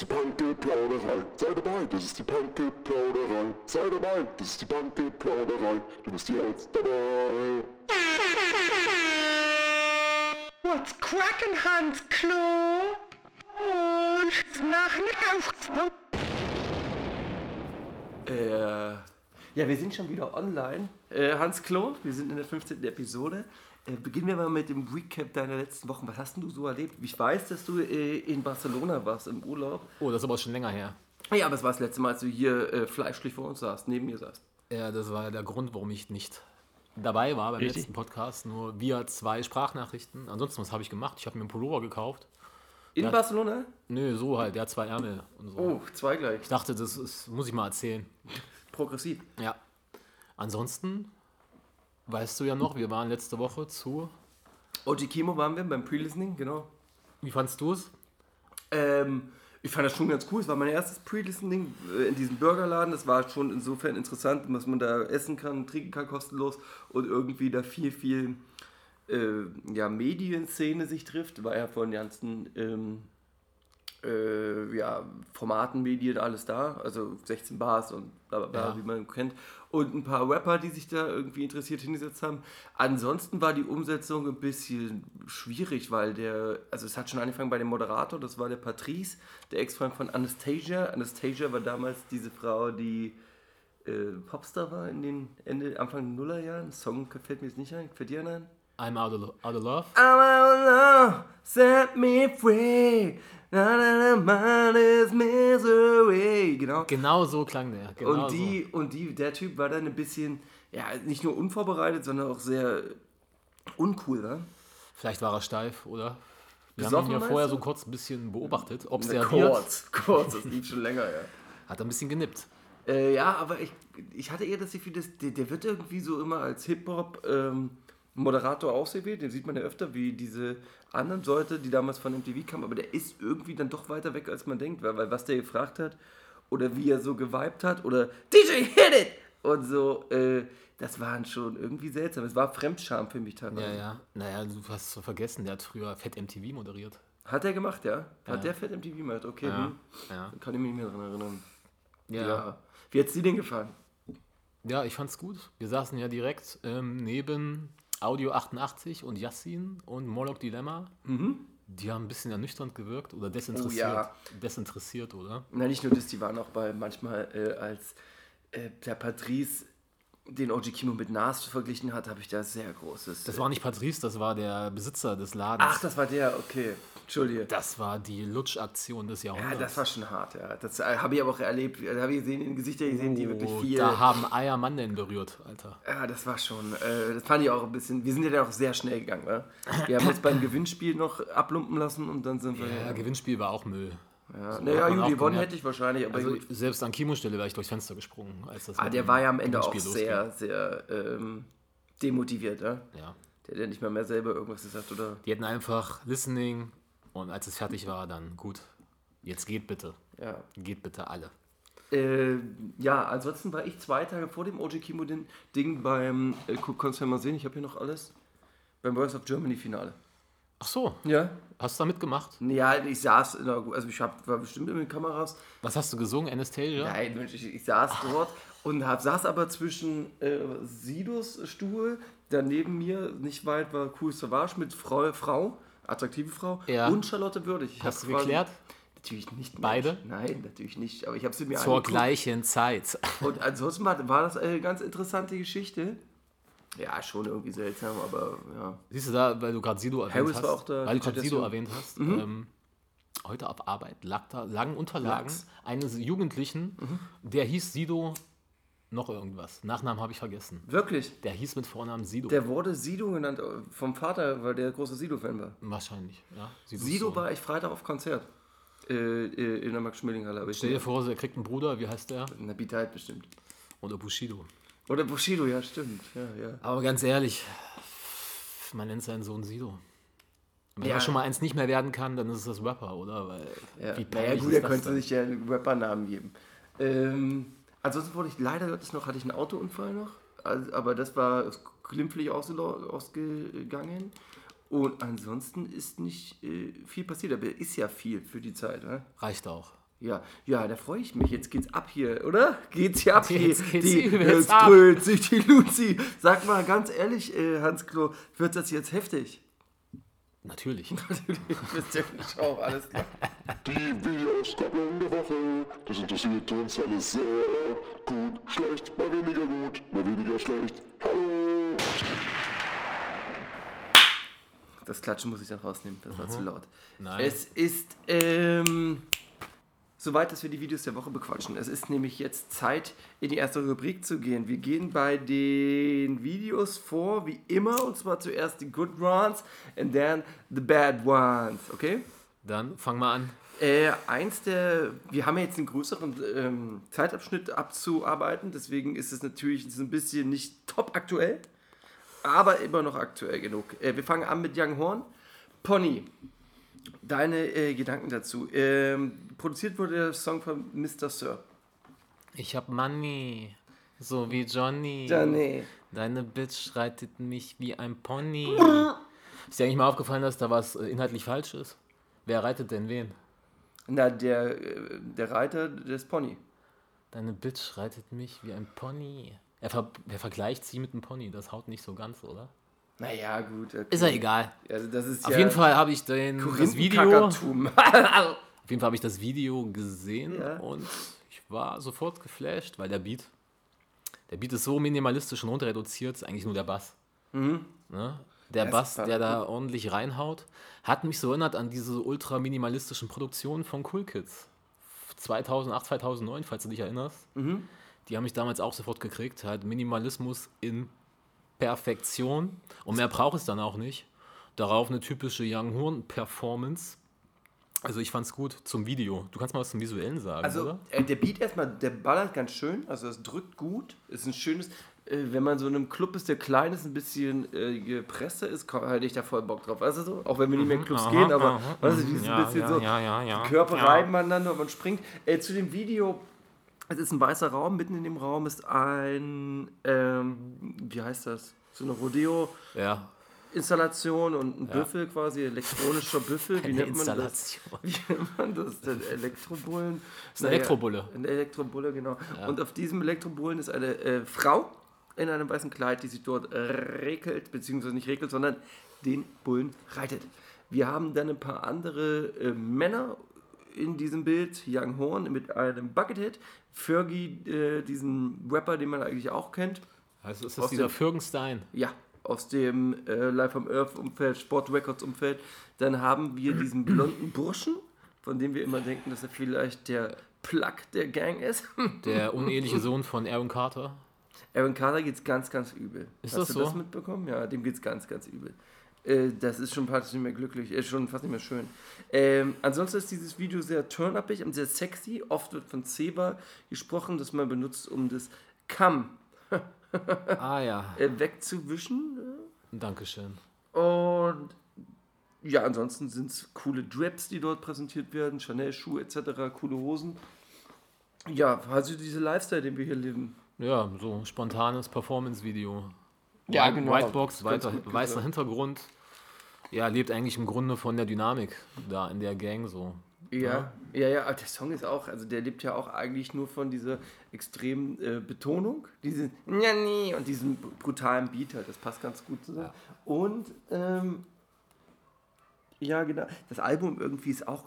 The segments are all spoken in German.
ist die Punkgeplauderei. Sei dabei, das ist die Punkgeplauderei. Sei dabei, das ist die Punkgeplauderei. Du bist jetzt dabei. What's crackin', Hans Klo? Und nach Nacht. Äh, ja, wir sind schon wieder online. Äh, Hans Klo, wir sind in der 15. Episode. Äh, beginnen wir mal mit dem Recap deiner letzten Wochen. Was hast denn du so erlebt? Ich weiß, dass du äh, in Barcelona warst im Urlaub. Oh, das ist aber schon länger her. Ja, aber es war das letzte Mal, als du hier äh, fleischlich vor uns saßt, neben mir saßt. Ja, das war der Grund, warum ich nicht dabei war beim Richtig. letzten Podcast. Nur via zwei Sprachnachrichten. Ansonsten, was habe ich gemacht? Ich habe mir einen Pullover gekauft. In Ja. Barcelona? Nö, so halt, der hat zwei Ärmel und so. Oh, zwei gleich. Ich dachte, das ist, muss ich mal erzählen. Progressiv. Ja. Ansonsten, weißt du ja noch, wir waren letzte Woche zu. OG Kimo waren wir beim Pre-Listening, genau. Wie fandst du es? Ähm, ich fand das schon ganz cool. Es war mein erstes Pre-Listening äh, in diesem Burgerladen. Das war schon insofern interessant, was man da essen kann, trinken kann kostenlos und irgendwie da viel, viel äh, ja, Medienszene sich trifft. War ja von den ganzen ähm, äh, ja, Formaten, Medien, alles da. Also 16 Bars und bla bla bla, Ja. wie man kennt. Und ein paar Rapper, die sich da irgendwie interessiert hingesetzt haben. Ansonsten war die Umsetzung ein bisschen schwierig, weil der, also es hat schon angefangen bei dem Moderator, das war der Patrice, der Ex-Freund von Anastasia. Anastasia war damals diese Frau, die äh, Popstar war in den Ende, Anfang der Nullerjahren. Song fällt mir jetzt nicht ein. Fällt dir ein? I'm out of, out of love. I'm alone, set me free. Mine is misery. Genau. Genau so klang der. Genau und die, und die, der Typ war dann ein bisschen, ja, nicht nur unvorbereitet, sondern auch sehr uncool, ne? so. Vielleicht war er steif, oder? Wir Besoffen, haben ihn ja vorher du? so kurz ein bisschen beobachtet, ob es wird. kurz, kurz, das lief schon länger, ja. Hat er ein bisschen genippt. Äh, ja, aber ich, ich hatte eher das Gefühl, dass der, der wird irgendwie so immer als Hip-Hop-Moderator ausgewählt. Den sieht man ja öfter wie diese anderen Leute, die damals von MTV kamen. Aber der ist irgendwie dann doch weiter weg, als man denkt. Weil, weil was der gefragt hat oder wie er so geweibt hat oder DJ hit it und so, äh, das waren schon irgendwie seltsam. Es war Fremdscham für mich teilweise. Ja, ja. Naja, du hast so vergessen, der hat früher Fett MTV moderiert. Hat er gemacht, ja? Hat Ja. der Fett MTV gemacht? Okay, Ja, hm. ja. kann ich mich nicht mehr daran erinnern. Ja. Ja. Wie hat's dir denn gefallen? Ja, ich fand's gut. Wir saßen ja direkt ähm, neben Audio 88 und Yassin und Moloch Dilemma. Die haben ein bisschen ernüchternd gewirkt oder desinteressiert. Mhm. Oh ja. Desinteressiert, oder? Na, nicht nur das, die waren auch bei manchmal, äh, als äh, der Patrice den OG Kimo mit Nas verglichen hat, habe ich da sehr großes. Das war nicht Patrice, das war der Besitzer des Ladens. Ach, das war der, okay. Entschuldige. das war die Lutschaktion des ja, Jahrhunderts. das war schon hart, ja. Das äh, habe ich aber auch erlebt. Da habe ich gesehen, in den Gesichtern gesehen, die wirklich Oh, viel. Da haben Eier Mandeln berührt, Alter. Ja, das war schon, äh, das fand ich auch ein bisschen, wir sind ja dann auch sehr schnell gegangen, ne? Wir haben uns beim Gewinnspiel noch ablumpen lassen und dann sind wir, Ja, ja, Gewinnspiel war auch Müll. Ja. So naja, gewonnen gemerkt. hätte ich wahrscheinlich, aber Also selbst an Kimos Stelle wäre ich durchs Fenster gesprungen, als das Ah, der war ja am Ende auch sehr, sehr ähm, demotiviert, ja? losging. Ja. Der hat ja nicht mal mehr selber irgendwas gesagt, oder? Die hätten einfach Listening und als es fertig war, dann gut. Jetzt geht bitte. Ja. Geht bitte alle. Äh, ja, ansonsten war ich zwei Tage vor dem OG Kimo Ding Ding beim, äh, kannst du ja mal sehen, ich habe hier noch alles, beim Voice of Germany Finale. Ach so, Ja? hast du da mitgemacht? Ja, ich saß, in der, also ich hab, war bestimmt in den Kameras. Was hast du gesungen? Anastasia? Nein, Mensch, ich, ich saß dort und hab, saß aber zwischen äh, Sidos Stuhl, daneben mir, nicht weit, war Cool Savage mit Frau, Frau attraktive Frau, Ja. und Charlotte Würdig. Ich Hast du geklärt? Natürlich nicht. Mensch. Beide? Nein, natürlich nicht. Aber ich habe sie mir Zur angeguckt. gleichen Zeit. Und ansonsten war, war das eine ganz interessante Geschichte. Ja, schon irgendwie seltsam, aber ja. Siehst du da, weil du gerade Sido erwähnt Harris hast, war auch da, weil du gerade Sido erwähnt hast, ähm, heute auf Arbeit lag da, lagen Unterlagen Lag's. eines Jugendlichen, der hieß Sido noch irgendwas. Nachnamen habe ich vergessen. Wirklich. Der hieß mit Vornamen Sido. Der wurde Sido genannt äh, vom Vater, weil der große Sido-Fan war. Wahrscheinlich, ja. Sido Sohn. war ich Freitag auf Konzert. Äh, äh, in der Max-Schmeling-Halle. Stell dir vor, er kriegt einen Bruder, wie heißt der? Na, Beat halt bestimmt. Oder Bushido. Oder Bushido, ja, stimmt. Ja, ja. Aber ganz ehrlich, man nennt seinen Sohn Sido. Wenn Ja. er schon mal eins nicht mehr werden kann, dann ist es das Rapper, oder? Weil, ja. wie Naja, gut, er könnte denn? sich ja einen Rappernamen geben. Ähm, ansonsten wurde ich leider Gottes noch, hatte ich einen Autounfall noch. Also, aber das war glimpflich ausgegangen. Und ansonsten ist nicht äh, viel passiert. Aber ist ja viel für die Zeit. Ne? Reicht auch. Ja, ja, da freue ich mich. Jetzt geht's ab hier, oder? Geht's hier ab hier. Jetzt geht's die, jetzt krölt sich die Luzi. Sag mal ganz ehrlich, äh, Hans Klo, wird das jetzt heftig? Natürlich. Natürlich, ihr nicht auch, alles klar. Die Videoskopplung der Woche, das interessiert uns alles sehr. Gut, schlecht, mal weniger gut, mal weniger schlecht. Hallo! Das Klatschen muss ich dann rausnehmen, das war zu laut. Nein. Es ist ähm, soweit, dass wir die Videos der Woche bequatschen. Es ist nämlich jetzt Zeit, in die erste Rubrik zu gehen. Wir gehen bei den Videos vor, wie immer, und zwar zuerst die Good Ones and then the Bad Ones, okay? Dann fang mal an. Äh, eins der, wir haben ja jetzt einen größeren ähm, Zeitabschnitt abzuarbeiten, deswegen ist es natürlich so ein bisschen nicht top aktuell, aber immer noch aktuell genug. Äh, wir fangen an mit Young Horn. Pony, deine äh, Gedanken dazu. Ähm, produziert wurde der Song von Mr. Sir. Ich hab Money. So wie Johnny. Johnny. Deine Bitch reitet mich wie ein Pony. Ist dir eigentlich mal aufgefallen, dass da was äh, inhaltlich falsch ist? Wer reitet denn wen? Na, der, äh, der Reiter des Pony. Deine Bitch reitet mich wie ein Pony. Er, ver er vergleicht sie mit einem Pony. Das haut nicht so ganz, oder? Naja, gut. Okay. Ist ja egal. Also das ist Auf ja jeden Fall habe ich den, das Video. Korinthenkackertum. Auf jeden Fall habe ich das Video gesehen Ja. und ich war sofort geflasht, weil der Beat, der Beat ist so minimalistisch und runterreduziert, ist eigentlich nur der Bass. Ne? Der Das Bass, der da ordentlich reinhaut, hat mich so erinnert an diese ultra minimalistischen Produktionen von Cool Kids. 2008, 2009, falls du dich erinnerst. Die haben mich damals auch sofort gekriegt. Halt Minimalismus in Perfektion. Und mehr braucht es dann auch nicht. Darauf eine typische Young Horn Performance. Also ich fand's gut zum Video. Du kannst mal was zum Visuellen sagen, Also oder? äh, der Beat erstmal, der ballert ganz schön, also es drückt gut, ist ein schönes, äh, wenn man so in einem Club ist, der klein ist, ein bisschen äh, gepresster ist, hätte ich da voll Bock drauf, du so? Auch wenn wir nicht mehr in Clubs Aha, gehen, aber aha, weißt du, mhm, dieses ja, bisschen ja, so, ja, ja, ja, die Körper ja. reiben aneinander und man springt. Äh, zu dem Video, es ist ein weißer Raum, mitten in dem Raum ist ein, ähm, wie heißt das, so eine Rodeo- Ja, Installation und ein Büffel quasi, elektronischer Büffel, wie eine nennt man das? Wie nennt man das denn? Elektrobullen? ist eine Elektrobulle. Ein Elektrobulle, genau. Und auf diesem Elektrobullen ist eine äh, Frau in einem weißen Kleid, die sich dort regelt, beziehungsweise nicht regelt, sondern den Bullen reitet. Wir haben dann ein paar andere äh, Männer in diesem Bild. Young Horn mit einem Buckethead. Fergie, äh, diesen Rapper, den man eigentlich auch kennt. Also ist Aus das dieser dem- Fürgenstein? Ja, aus dem äh, Live from Earth Umfeld, Sport Records Umfeld. Dann haben wir diesen blonden Burschen, von dem wir immer denken, dass er vielleicht der Plug der Gang ist. Der uneheliche Sohn von Aaron Carter. Aaron Carter geht's ganz, ganz übel. Ist Hast das du so? das mitbekommen? Ja, dem geht's ganz, ganz übel. Äh, das ist schon fast nicht mehr glücklich, ist schon fast nicht mehr schön. Ähm, ansonsten ist dieses Video sehr turn-upig und sehr sexy. Oft wird von Zeba gesprochen, das man benutzt, um das Kamm Ah ja, äh, wegzuwischen. Dankeschön. Und ja, ansonsten sind es coole Drips, die dort präsentiert werden, Chanel-Schuhe etc., coole Hosen. Ja, also diese Lifestyle, den wir hier leben. Ja, so spontanes Performance-Video. Ja, White- genau. Whitebox, weiter, weißer Hintergrund. Ja, lebt eigentlich im Grunde von der Dynamik da in der Gang so. Ja, ja, ja, aber der Song ist auch, also der lebt ja auch eigentlich nur von dieser extremen äh, Betonung, diese ja, nee, und diesem br- brutalen Beat halt, das passt ganz gut zusammen. Und, ähm, ja, genau, das Album irgendwie ist auch,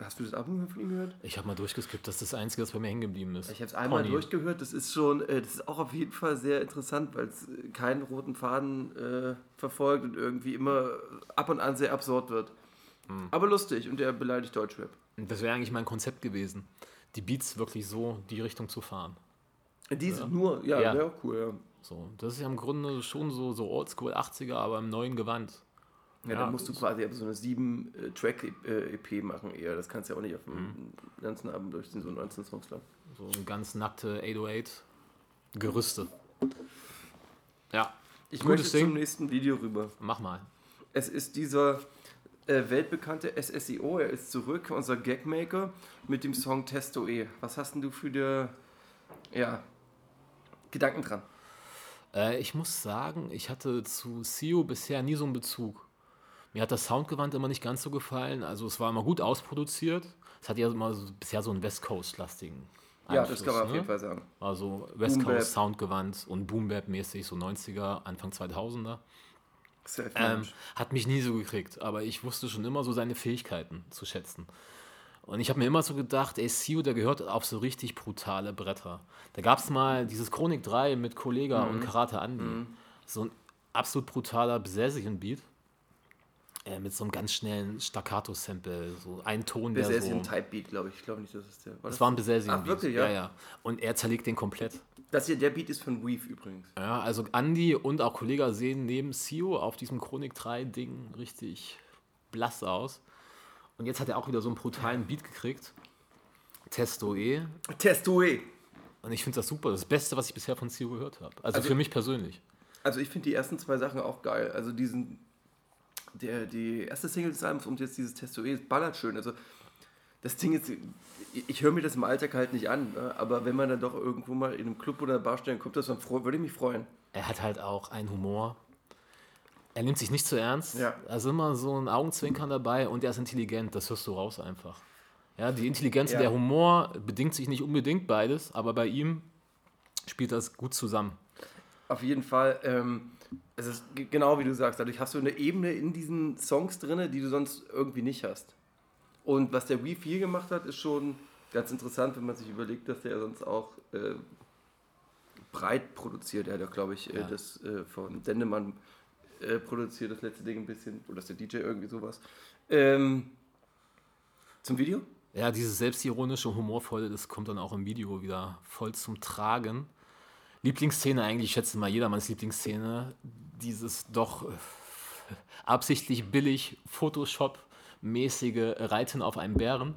hast du das Album von ihm gehört? Ich habe mal durchgeskippt, das ist das Einzige, was bei mir hängen geblieben ist. Ich habe es einmal Pony. durchgehört. Das ist schon, äh, das ist auch auf jeden Fall sehr interessant, weil es äh, keinen roten Faden äh, verfolgt und irgendwie immer ab und an sehr absurd wird. Hm. Aber lustig und der beleidigt Deutschrap. Das wäre eigentlich mein Konzept gewesen, die Beats wirklich so die Richtung zu fahren. Die sind nur, ja, Ja. cool. Ja. So, das ist ja im Grunde schon so, so Oldschool 80er, aber im neuen Gewand. Ja, Ja, dann musst du quasi so eine 7-Track-EP machen eher. Das kannst du ja auch nicht auf dem Mhm. ganzen Abend durchziehen, so 19 Songs lang. So ein ganz nackte 808 Gerüste. Ja, Ich Gutes möchte Ding. zum nächsten Video rüber. mach mal. Es ist dieser äh, weltbekannte SSIO, er ist zurück, unser Gagmaker, mit dem Song Testo E. Was hast denn du für dir, ja, Gedanken dran? Äh, ich muss sagen, ich hatte zu Sio bisher nie so einen Bezug. Mir hat das Soundgewand immer nicht ganz so gefallen. Also es war immer gut ausproduziert. Es hat ja immer so, bisher so einen West Coast-lastigen Ja, das kann man auf ne? jeden Fall sagen. Also West. Coast Soundgewand und Boom Bap mäßig so 90er, Anfang 2000er. Ähm, hat mich nie so gekriegt, aber ich wusste schon immer so seine Fähigkeiten zu schätzen. Und ich habe mir immer so gedacht, ey, Sio, der gehört auf so richtig brutale Bretter. Da gab es mal dieses Chronik 3 mit Kollega Mhm. und Karate Andy. So ein absolut brutaler Besessien-Beat. Äh, mit so einem ganz schnellen Staccato-Sample. So ein Ton, der so... Besessian Type Beat, glaube ich. Ich glaube nicht, dass es der war. Das war ein Besessien Ach, wirklich, ja? ja? ja. Und er zerlegt den komplett. Das hier, der Beat ist von Weave übrigens. Ja, also Andy und auch Kollega sehen neben Sio auf diesem Chronik 3 Ding richtig blass aus. Und jetzt hat er auch wieder so einen brutalen Beat gekriegt. Testo E. Testoe. Und ich finde das super. Das Beste, was ich bisher von Sio gehört habe. Also, Also- für mich persönlich. Also ich finde die ersten zwei Sachen auch geil. Also diesen, der, die erste Single des Albums und jetzt dieses Testoe, es ballert schön. Also das Ding ist, ich, ich höre mir das im Alltag halt nicht an, ne? aber wenn man dann doch irgendwo mal in einem Club oder einer Bar stehen kommt, das dann würde ich mich freuen. Er hat halt auch einen Humor. Er nimmt sich nicht zu ernst. Ja. Da ist immer so ein Augenzwinkern dabei und er ist intelligent. Das hörst du raus einfach. Ja, die Intelligenz Ja. und der Humor bedingt sich nicht unbedingt beides, aber bei ihm spielt das gut zusammen. Auf jeden Fall, ähm, es ist genau wie du sagst, dadurch hast du eine Ebene in diesen Songs drin, die du sonst irgendwie nicht hast. Und was der Weave hier gemacht hat, ist schon ganz interessant, wenn man sich überlegt, dass der sonst auch äh, breit produziert. Er hat ja, glaube ich, äh, Ja. das äh, von Dendemann äh, produziert, das letzte Ding ein bisschen, oder ist der DJ irgendwie sowas. Ähm, zum Video? Ja, dieses selbstironische, humorvolle, das kommt dann auch im Video wieder voll zum Tragen. Lieblingsszene eigentlich, ich schätze mal jedermanns Lieblingsszene, dieses doch absichtlich billig Photoshop-mäßige Reiten auf einem Bären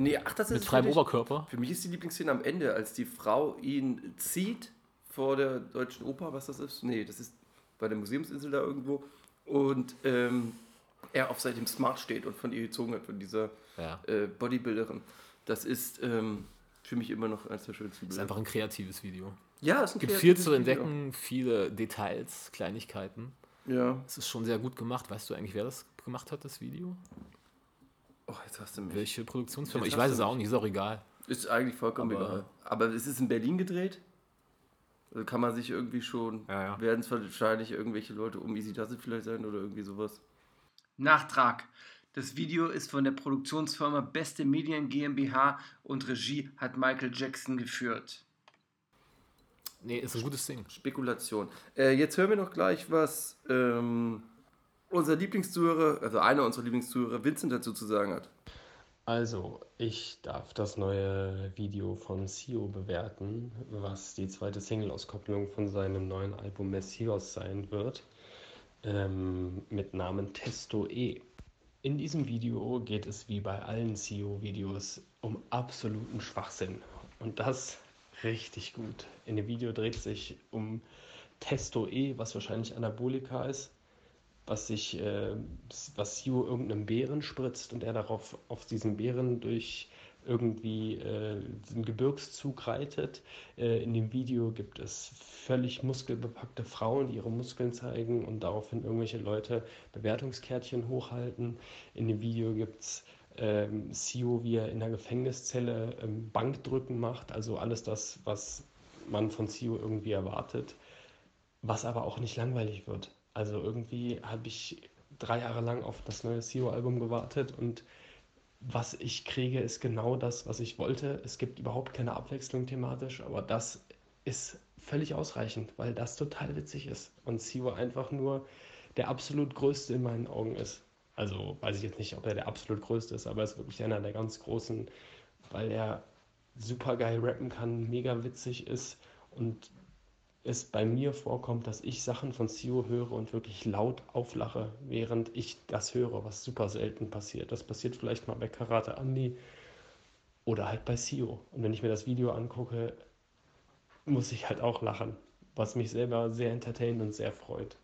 Nee, ach, das ist mit freiem wirklich- Oberkörper. Für mich ist die Lieblingsszene am Ende, als die Frau ihn zieht vor der Deutschen Oper, was das ist. Nee, das ist bei der Museumsinsel da irgendwo. Und ähm, er auf seinem Smart steht und von ihr gezogen hat, von dieser Ja. äh, Bodybuilderin. Das ist ähm, für mich immer noch eines der schönsten Ist Bilder. einfach ein kreatives Video. Ja, es Gibt viel zu Video. entdecken, viele Details, Kleinigkeiten. Ja. Es ist schon sehr gut gemacht. Weißt du eigentlich, wer das gemacht hat, das Video? Oh, jetzt hast du mich. Welche Produktionsfirma? Jetzt Ich weiß es auch nicht, ist auch egal. Ist eigentlich vollkommen Aber- egal. Aber es ist in Berlin gedreht. Also kann man sich irgendwie schon, Ja, ja. werden es wahrscheinlich irgendwelche Leute um Easy Does It vielleicht sein oder irgendwie sowas. Nachtrag. Das Video ist von der Produktionsfirma Beste Medien GmbH und Regie hat Michael Jackson geführt. Nee, ist ein gutes Ding. Spekulation. Äh, jetzt hören wir noch gleich, was ähm, unser Lieblingszuhörer, also einer unserer Lieblingszuhörer, Vincent dazu zu sagen hat. Also, ich darf das neue Video von Sio bewerten, was die zweite Single-Auskopplung von seinem neuen Album Messias sein wird, ähm, mit Namen Testo E. In diesem Video geht es wie bei allen Sio-Videos um absoluten Schwachsinn. Und das richtig gut. In dem Video dreht es sich um Testo E, was wahrscheinlich Anabolika ist was sich, äh, was Sio irgendeinem Bären spritzt und er darauf auf diesen Bären durch irgendwie äh, den Gebirgszug reitet. Äh, in dem Video gibt es völlig muskelbepackte Frauen, die ihre Muskeln zeigen und daraufhin irgendwelche Leute Bewertungskärtchen hochhalten. In dem Video gibt es ähm, Sio, wie er in der Gefängniszelle ähm, Bankdrücken macht, also alles das, was man von Sio irgendwie erwartet was aber auch nicht langweilig wird. Also irgendwie habe ich drei Jahre lang auf das neue Sio-Album gewartet und was ich kriege, ist genau das, was ich wollte. Es gibt überhaupt keine Abwechslung thematisch, aber das ist völlig ausreichend, weil das total witzig ist und Sio einfach nur der absolut größte in meinen Augen ist. Also weiß ich jetzt nicht, ob er der absolut größte ist, aber er ist wirklich einer der ganz großen, weil er super geil rappen kann, mega witzig ist und es bei mir vorkommt, dass ich Sachen von Sio höre und wirklich laut auflache, während ich das höre, was super selten passiert. Das passiert vielleicht mal bei Karate Andy oder halt bei Sio. Und wenn ich mir das Video angucke, muss ich halt auch lachen, was mich selber sehr entertaint und sehr freut.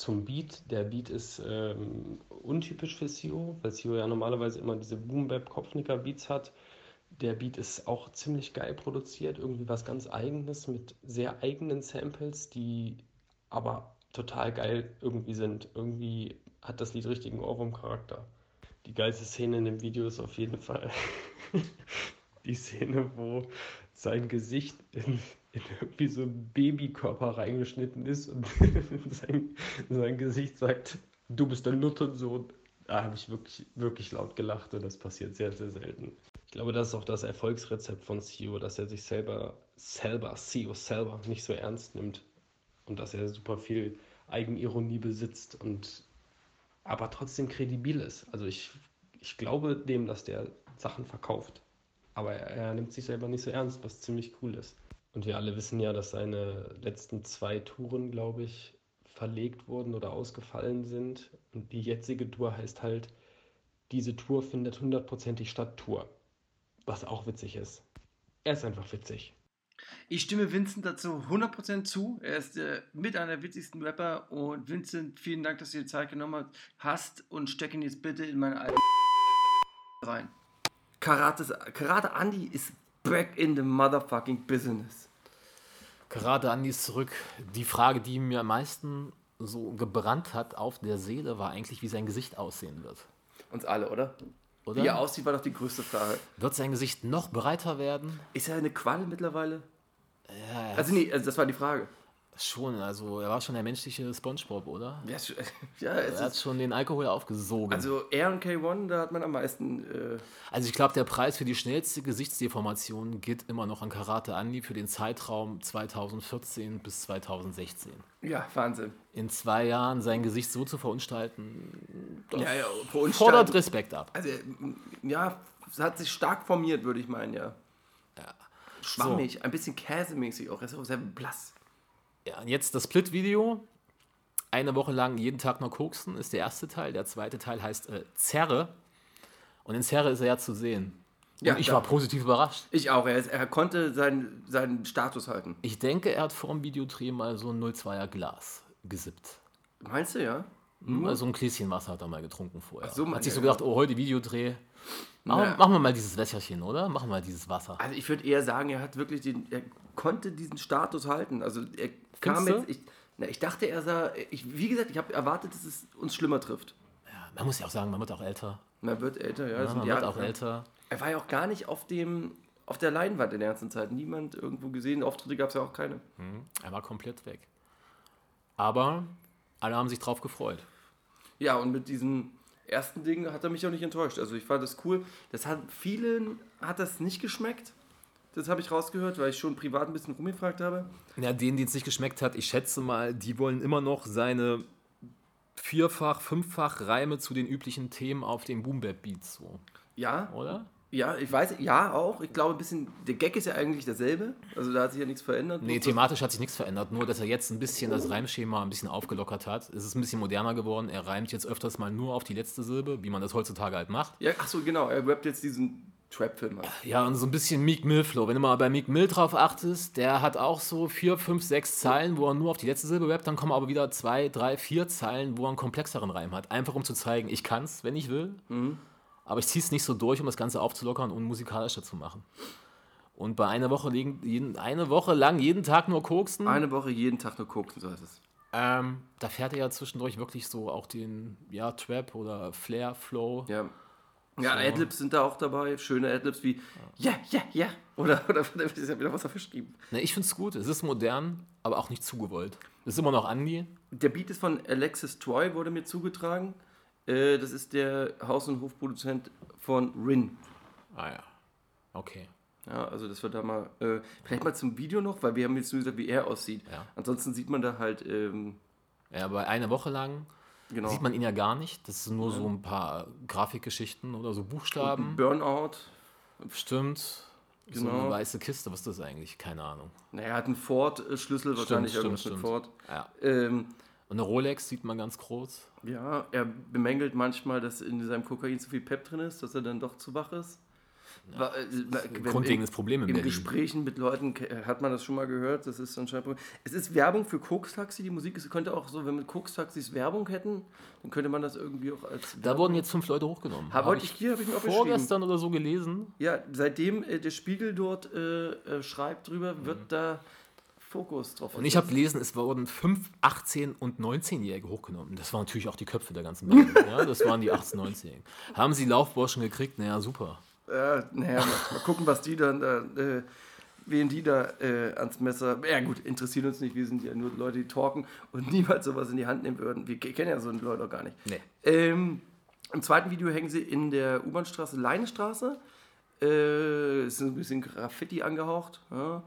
Zum Beat, der Beat ist ähm, untypisch für Sio, weil Sio ja normalerweise immer diese Boom-Bap-Kopfnicker-Beats hat. Der Beat ist auch ziemlich geil produziert, irgendwie was ganz eigenes mit sehr eigenen Samples, die aber total geil irgendwie sind. Irgendwie hat das Lied richtigen Ohrwurm-Charakter. Die geilste Szene in dem Video ist auf jeden Fall die Szene, wo sein Gesicht in, in irgendwie so einen Babykörper reingeschnitten ist und sein, sein Gesicht sagt, du bist der Nuttensohn. Da habe ich wirklich, wirklich laut gelacht und das passiert sehr, sehr selten. Ich glaube, das ist auch das Erfolgsrezept von CEO, dass er sich selber, selber, CEO selber nicht so ernst nimmt und dass er super viel Eigenironie besitzt und aber trotzdem kredibil ist. Also ich, ich glaube dem, dass der Sachen verkauft. Aber er, er nimmt sich selber nicht so ernst, was ziemlich cool ist. Und wir alle wissen ja, dass seine letzten zwei Touren, glaube ich, verlegt wurden oder ausgefallen sind. Und die jetzige Tour heißt halt, diese Tour findet hundertprozentig statt, Tour. Was auch witzig ist. Er ist einfach witzig. Ich stimme Vincent dazu 100% zu. Er ist äh, mit einer der witzigsten Rapper. Und Vincent, vielen Dank, dass du dir Zeit genommen hast. Und steck ihn jetzt bitte in meine alte rein. Karate, Karate Andy ist back in the motherfucking business. Karate Andi ist zurück. Die Frage, die mir am meisten so gebrannt hat auf der Seele, war eigentlich, wie sein Gesicht aussehen wird. Uns alle, oder? Oder? Wie er aussieht, war doch die größte Frage. Wird sein Gesicht noch breiter werden? Ist er eine Qualle mittlerweile? Ja, Also, nee, also das war die Frage. Schon, also er war schon der menschliche Spongebob, oder? Ja, ja Er hat schon den Alkohol aufgesogen. Also, also er und K1, da hat man am meisten. Äh, ich glaube, der Preis für die schnellste Gesichtsdeformation geht immer noch an Karate Andi für den Zeitraum 2014 bis 2016. ja, Wahnsinn. In zwei Jahren sein Gesicht so zu verunstalten, das Ja, ja, uns fordert Respekt ab. Also, ja, es hat sich stark formiert, würde ich meinen, ja. Schwammig, ein bisschen käsemäßig auch. Er ist auch sehr blass. Ja, und jetzt das Split-Video. Eine Woche lang jeden Tag nur koksen ist der erste Teil. Der zweite Teil heißt äh, Zerre. Und in Zerre ist er ja zu sehen. Und Ja, ich klar. war positiv überrascht. Ich auch. Er, ist, er konnte seinen, seinen Status halten. Ich denke, er hat vor dem Videodreh mal so ein 02er Glas gesippt. Meinst du, ja? Mal so ein Gläschen Wasser hat er mal getrunken vorher. Ach so, hat sich so gedacht, oh, heute Videodreh. Machen, Ja. machen wir mal dieses Wässerchen, oder? Machen wir mal dieses Wasser. Also ich würde eher sagen, er hat wirklich den, konnte diesen Status halten. Also er kam du? jetzt, ich, na, ich dachte, er sah, ich, wie gesagt, ich habe erwartet, dass es uns schlimmer trifft. Ja, man muss ja auch sagen, man wird auch älter. Man wird älter, ja. Ja, man wird auch älter. Er war ja auch gar nicht auf dem, auf der Leinwand in der ganzen Zeit. Niemand irgendwo gesehen. Auftritte gab es ja auch keine. Er war komplett weg. Aber alle haben sich drauf gefreut. Ja, und mit diesem ersten Ding hat er mich auch nicht enttäuscht. Also ich fand das cool. Das hat vielen hat das nicht geschmeckt. Das habe ich rausgehört, weil ich schon privat ein bisschen rumgefragt habe. Ja, denen, denen es nicht geschmeckt hat, ich schätze mal, die wollen immer noch seine vierfach, fünffach Reime zu den üblichen Themen auf den Boom Bap Beats, so, Ja, oder? ja, ich weiß, ja auch. Ich glaube, ein bisschen, der Gag ist ja eigentlich derselbe. Also da hat sich ja nichts verändert. Nee, thematisch hat sich nichts verändert, nur dass er jetzt ein bisschen das Reimschema ein bisschen aufgelockert hat. Es ist ein bisschen moderner geworden. Er reimt jetzt öfters mal nur auf die letzte Silbe, wie man das heutzutage halt macht. Ja, ach so, genau. Er rappt jetzt diesen Trap-Film an. Ja, und so ein bisschen Meek Mill Flow. Wenn du mal bei Meek Mill drauf achtest, der hat auch so vier, fünf, sechs Zeilen, wo er nur auf die letzte Silbe rappt. Dann kommen aber wieder zwei, drei, vier Zeilen, wo er einen komplexeren Reim hat. Einfach um zu zeigen, ich kann's, wenn ich will. Aber ich zieh's nicht so durch, um das Ganze aufzulockern und musikalischer zu machen. Und bei einer Woche, liegen, jeden, eine Woche lang jeden Tag nur koksen, Eine Woche jeden Tag nur gucken, so heißt es. ähm, da fährt er ja zwischendurch wirklich so auch den ja, Trap oder Flair, Flow. Ja. Ja, Adlibs sind da auch dabei. Schöne Adlibs wie Ja, ja, ja. Oder, oder das ist ja wieder was verschrieben. Ne, ich find's gut. Es ist modern, aber auch nicht zu gewollt. Es ist immer noch Andy. Der Beat ist von Alexis Troy, wurde mir zugetragen. Äh, das ist der Haus- und Hofproduzent von Rin. Ah ja. Okay. Ja, also das wird da mal. Äh, vielleicht mal zum Video noch, weil wir haben jetzt nur gesagt, wie er aussieht. Ja. Ansonsten sieht man da halt. Ähm, Ja, aber eine Woche lang genau. sieht man ihn ja gar nicht. Das sind nur so ein paar Grafikgeschichten oder so Buchstaben. Burnout. Stimmt. So Genau. eine weiße Kiste, was ist das eigentlich? Keine Ahnung. Naja, er hat einen Ford-Schlüssel, wahrscheinlich stimmt, irgendwas stimmt. mit Ford. Ja. Ähm, Und eine Rolex sieht man ganz groß. ja, er bemängelt manchmal, dass in seinem Kokain zu viel Pep drin ist, dass er dann doch zu wach ist. Wa- äh, Grundlegendes Problem in In. Gesprächen mit Leuten ke- hat man das schon mal gehört. Das ist anscheinend. Es ist Werbung für Koks-Taxi. Die Musik ist, könnte auch so, wenn wir Koks-Taxis Werbung hätten, dann könnte man das irgendwie auch als. Da wurden jetzt fünf Leute hochgenommen. Ha, wollte ich hier, habe ich mir aufgeschrieben. vorgestern oder so gelesen. Ja, seitdem äh, der Spiegel dort äh, äh, schreibt drüber, wird Mhm. da Fokus drauf Und ich habe gelesen, es wurden 5, 18 und 19-Jährige hochgenommen. Das waren natürlich auch die Köpfe der ganzen Bande. ja, das waren die 18, 19-Jährigen. Haben sie Laufburschen gekriegt? Naja, super. Äh, naja, mal, mal gucken, was die dann, äh, äh, wen die da äh, ans Messer. Ja, gut, interessiert uns nicht. Wir sind ja nur Leute, die talken und niemals sowas in die Hand nehmen würden. Wir ke- kennen ja so Leute auch gar nicht. Nee. Ähm, Im zweiten Video hängen sie in der U-Bahn-Straße, Leinestraße. Äh, ist ein bisschen Graffiti angehaucht. Ja.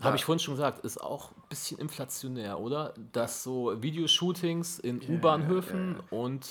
Habe ich vorhin schon gesagt, ist auch ein bisschen inflationär, oder? Dass so Videoshootings in U-Bahnhöfen und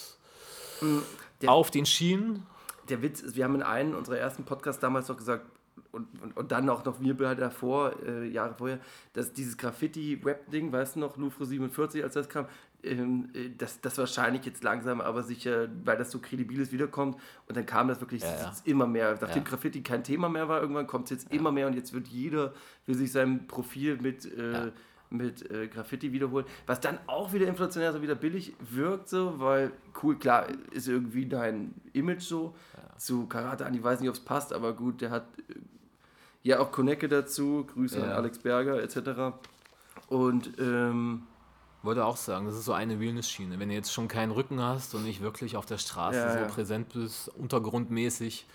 Der- auf den Schienen. Der Witz ist, wir haben in einem unserer ersten Podcasts damals doch gesagt, und, und, und dann auch noch wir beide davor, äh, Jahre vorher, dass dieses Graffiti-Web-Ding, weißt du noch, Louvre 47, als das kam, ähm, äh, dass das wahrscheinlich jetzt langsam, aber sicher, weil das so kredibil ist, wiederkommt. Und dann kam das wirklich Ja, ja. immer mehr. Nachdem Ja. Graffiti kein Thema mehr war, irgendwann kommt es jetzt immer mehr und jetzt wird jeder für sich sein Profil mit. Äh. Mit äh, Graffiti wiederholen, was dann auch wieder inflationär so wieder billig wirkt, so, weil cool, klar, ist irgendwie dein Image so. Zu Karate an, ich weiß nicht, ob es passt, aber gut, der hat äh, ja auch Konecke dazu, Grüße Ja. an Alex Berger etc. Und ähm, Wollte auch sagen, das ist so eine Realness-Schiene. Wenn du jetzt schon keinen Rücken hast und nicht wirklich auf der Straße Ja, so ja. präsent bist, untergrundmäßig,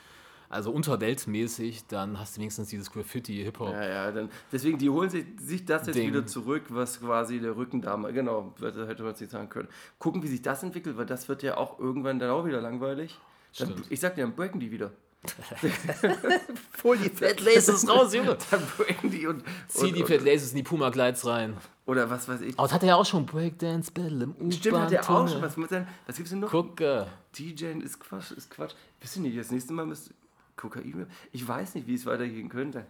also unterweltmäßig, dann hast du wenigstens dieses Graffiti, Hip-Hop. ja, ja, dann deswegen, die holen sich, sich das jetzt Ding. wieder zurück, was quasi der Rücken damals, genau, hätte man nicht sagen können. Gucken, wie sich das entwickelt, weil das wird ja auch irgendwann dann auch wieder langweilig. Dann, Stimmt. ich sag dir, dann breaken die wieder. Hol die Fat Laces raus, Junge! Dann breaken die und. Zieh die Fat Laces in die Puma-Glides rein. Oder was weiß ich. Aber das hat er ja auch schon Breakdance Battle im U-Bahn. Stimmt, hat der auch schon. Was, was gibt's denn noch? Gucke. DJ ist Quatsch, ist Quatsch. Wissen nicht, das nächste Mal müsste. Kokain. Ich weiß nicht, wie es weitergehen könnte.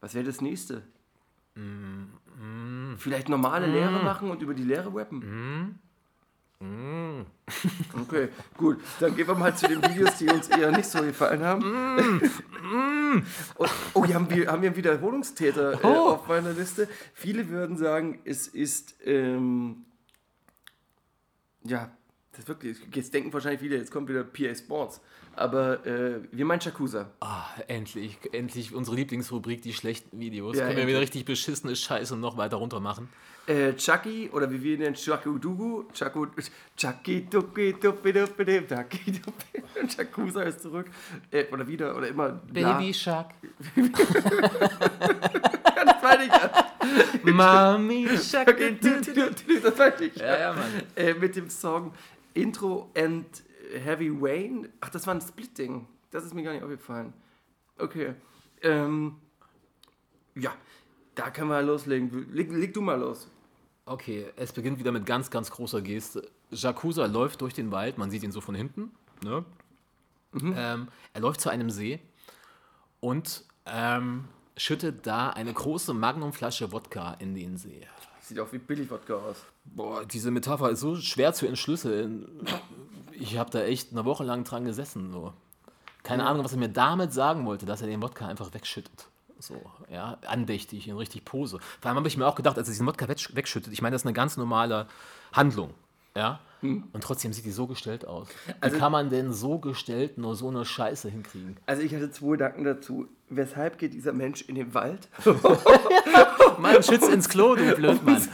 Was wäre das nächste? Vielleicht normale Lehre machen und über die Lehre rappen? Okay, gut. Dann gehen wir mal zu den Videos, die uns eher nicht so gefallen haben. Und, oh, hier haben wir, haben wir einen Wiederholungstäter äh, Oh. auf meiner Liste. Viele würden sagen, es ist. Ähm, ja, das wirklich. Jetzt denken wahrscheinlich viele, jetzt kommt wieder PA Sports. Aber äh, wir meinen Shakusa. Ah, endlich, endlich unsere Lieblingsrubrik, die schlechten Videos. Ja, Können wir wieder richtig beschissene Scheiße noch weiter runter machen. Äh, Chucky oder wie wir ihn nennen, Chakudugu. Chaku, Chucky Duki Duppi Duppi Dip, Chucky Duppi. Shakusa ist zurück. Äh, oder wieder, oder immer. Baby Shark, das ich ja. Mami Shark. Das meine ich Ja, ja, Mann. Äh, mit dem Song Intro and Heavy Rain. Ach, das war ein Split-Ding. Das ist mir gar nicht aufgefallen. Okay. Ähm, ja, da können wir loslegen. Leg, leg du mal los. Okay, es beginnt wieder mit ganz, ganz großer Geste. Jakuza läuft durch den Wald, man sieht ihn so von hinten. Ne? Ähm, er läuft zu einem See und ähm, schüttet da eine große Magnumflasche Wodka in den See. Sieht auch wie Billig-Wodka aus. Boah, diese Metapher ist so schwer zu entschlüsseln. Ich habe da echt eine Woche lang dran gesessen. So. Keine Ahnung, was er mir damit sagen wollte, dass er den Wodka einfach wegschüttet. So, ja, andächtig, in richtig Pose. Vor allem habe ich mir auch gedacht, als er diesen Wodka wegsch- wegschüttet, ich meine, das ist eine ganz normale Handlung. Ja? Und trotzdem sieht die so gestellt aus. Wie kann man denn so gestellt nur so eine Scheiße hinkriegen? Also ich hatte zwei Gedanken dazu. Weshalb geht dieser Mensch in den Wald? Mann, schütz ins Klo, du Blödmann. aus.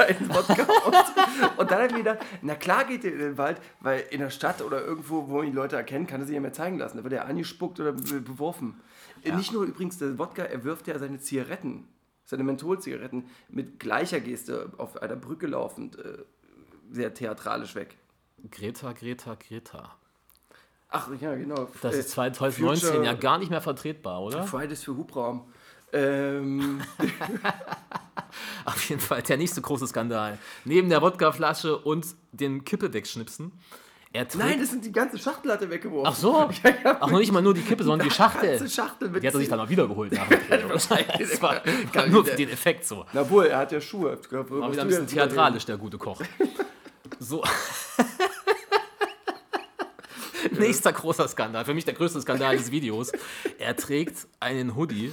Und dann habe ich gedacht, na klar geht er in den Wald, weil in der Stadt oder irgendwo, wo ihn Leute erkennen, kann er sich ja mehr zeigen lassen. Da wird er angespuckt oder be beworfen. Äh, Nicht nur übrigens der Wodka, er wirft ja seine Zigaretten, seine Mentholzigaretten mit gleicher Geste auf einer Brücke laufend äh, sehr theatralisch weg. Greta, Greta, Greta. Ach ja, genau. Das Äh, ist 2019 Future ja gar nicht mehr vertretbar, oder? Fridays für Hubraum. Ähm, Auf jeden Fall der nächste große Skandal. Neben der Wodkaflasche und den Kippe wegschnipsen. Nein, das sind die ganze Schachtel hat er weggeworfen. Ach so. Ja, ja, Ach, noch nicht mal nur die Kippe, sondern die Schachtel. ganze Schachtel mit Die hat er sich dann auch wiedergeholt nach dem Dreh. Das war, war nur wieder- für den Effekt so. Na wohl, er hat ja Schuhe. War War wieder ein bisschen theatralisch, der gute Koch. So. Nächster großer Skandal, für mich der größte Skandal des Videos. Er trägt einen Hoodie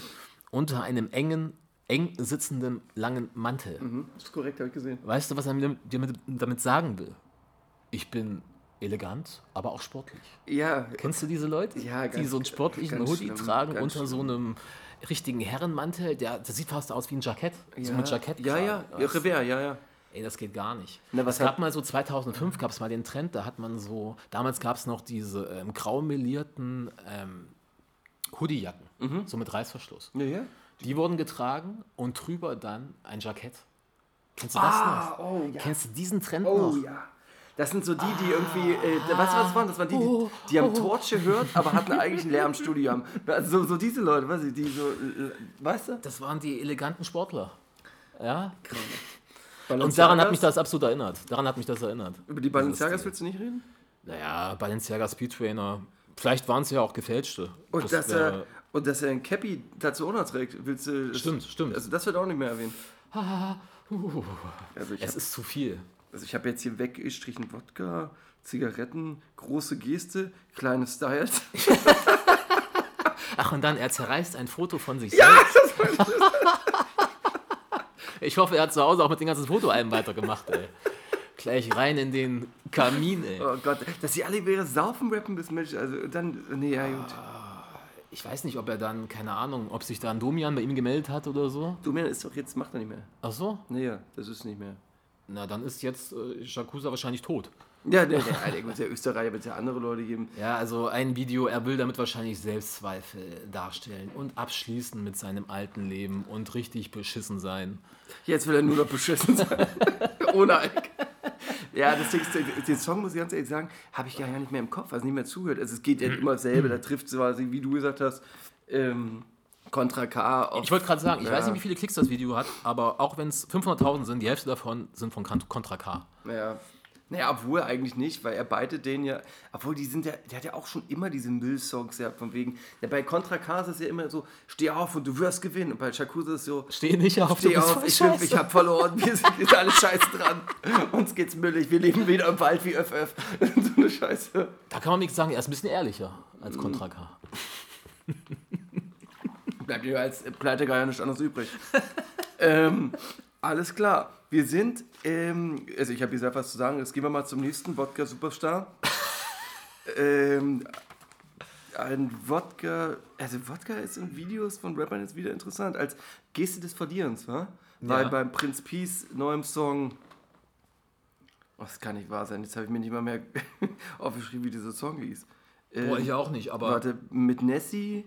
unter einem engen, eng sitzenden, langen Mantel. Mhm, das ist korrekt, habe ich gesehen. Weißt du, was er mir damit, damit sagen will? Ich bin elegant, aber auch sportlich. Ja, Kennst du diese Leute? Ja, die ganz- so einen sportlichen Hoodie schlimm, tragen unter so schlimm. einem richtigen Herrenmantel. Der, das sieht fast aus wie ein Jackett. So ja, mit Jackett. ja, ja, ja, Revers, ja, ja. Ey, das geht gar nicht. Na, was es gab mal so 2005 gab es mal den Trend, da hat man so, damals gab es noch diese ähm, graumelierten ähm, Hoodiejacken, Mhm. so mit Reißverschluss. Ja, ja. Die wurden getragen und drüber dann ein Jackett. Kennst du das noch? oh ja. Kennst du diesen Trend Oh noch? ja. Das sind so die, die irgendwie, äh, weißt du, was das waren? Das waren die, die, die haben Torch gehört, aber hatten eigentlich ein Lärmstudio. Haben. Also so, so diese Leute, weißt du, die so, äh, weißt du? Das waren die eleganten Sportler. Ja? Und daran hat mich das absolut erinnert. Daran hat mich das erinnert. Über die Balenciagas willst du nicht reden? Naja, Balenciaga Speedtrainer. Vielleicht waren es ja auch gefälschte. Und, Das dass er, und dass er ein Cappy dazu auch noch trägt, willst du. das- Stimmt, stimmt. Also das wird auch nicht mehr erwähnt. Uh, Also es habe ist zu viel. also ich hab jetzt hier weggestrichen Wodka, Zigaretten, große Geste, kleine Styles. Ach, und dann, er zerreißt ein Foto von sich selbst. ich hoffe, er hat zu Hause auch mit den ganzen Fotoalben weitergemacht, ey. Gleich rein in den Kamin, ey. Oh Gott, dass sie alle über ihre Saufen rappen bis Mensch. Also dann, nee, ja gut. Ich weiß nicht, ob er dann, keine Ahnung, ob sich da ein Domian bei ihm gemeldet hat oder so. Domian ist doch jetzt, macht er nicht mehr. Ach so? Nee, ja, das ist nicht mehr. Na, dann ist jetzt äh, Yakuza wahrscheinlich tot. Ja, der, der, der, der Österreicher wird ja andere Leute geben. Ja, also ein Video, er will damit wahrscheinlich Selbstzweifel darstellen und abschließen mit seinem alten Leben und richtig beschissen sein. Jetzt will er nur noch beschissen sein. Ohne Ike. Ja, das den Song, muss ich ganz ehrlich sagen, habe ich ja gar nicht mehr im Kopf, also nicht mehr zuhört. Also es geht ja immer dasselbe, da trifft es quasi, wie du gesagt hast, ähm, Contra K auf. Ich wollte gerade sagen, ich Ja. weiß nicht, wie viele Klicks das Video hat, aber auch wenn es 500.000 sind, die Hälfte davon sind von Contra K. Ja. Naja, obwohl eigentlich nicht, weil er beide den ja, obwohl die sind ja, der hat ja auch schon immer diese Müll-Songs ja, von wegen, ja, bei Contra K ist es ja immer so, steh auf und du wirst gewinnen und bei Shakusa ist es so, Steh nicht auf, steh du bist auf, ich, bin, ich hab verloren, wir sind, sind alle scheiße dran, uns geht's müllig, wir leben wieder im Wald wie FF, so eine Scheiße. Da kann man nichts sagen, er ist ein bisschen ehrlicher als Contra K. Bleibt dir als Pleitegeier ja nichts anderes übrig. ähm, alles klar. Wir sind, ähm, also ich habe hier sehr was zu sagen. Jetzt gehen wir mal zum nächsten Wodka Superstar. ähm, ein Wodka, also Wodka ist in Videos von Rappern jetzt wieder interessant, als Geste des Verlierens, wa? Weil Ja. beim Prinz Peace neuem Song, oh, das kann nicht wahr sein, jetzt habe ich mir nicht mal mehr aufgeschrieben, wie dieser Song hieß. Boah, Ähm, ich auch nicht, aber Warte, mit Nessie.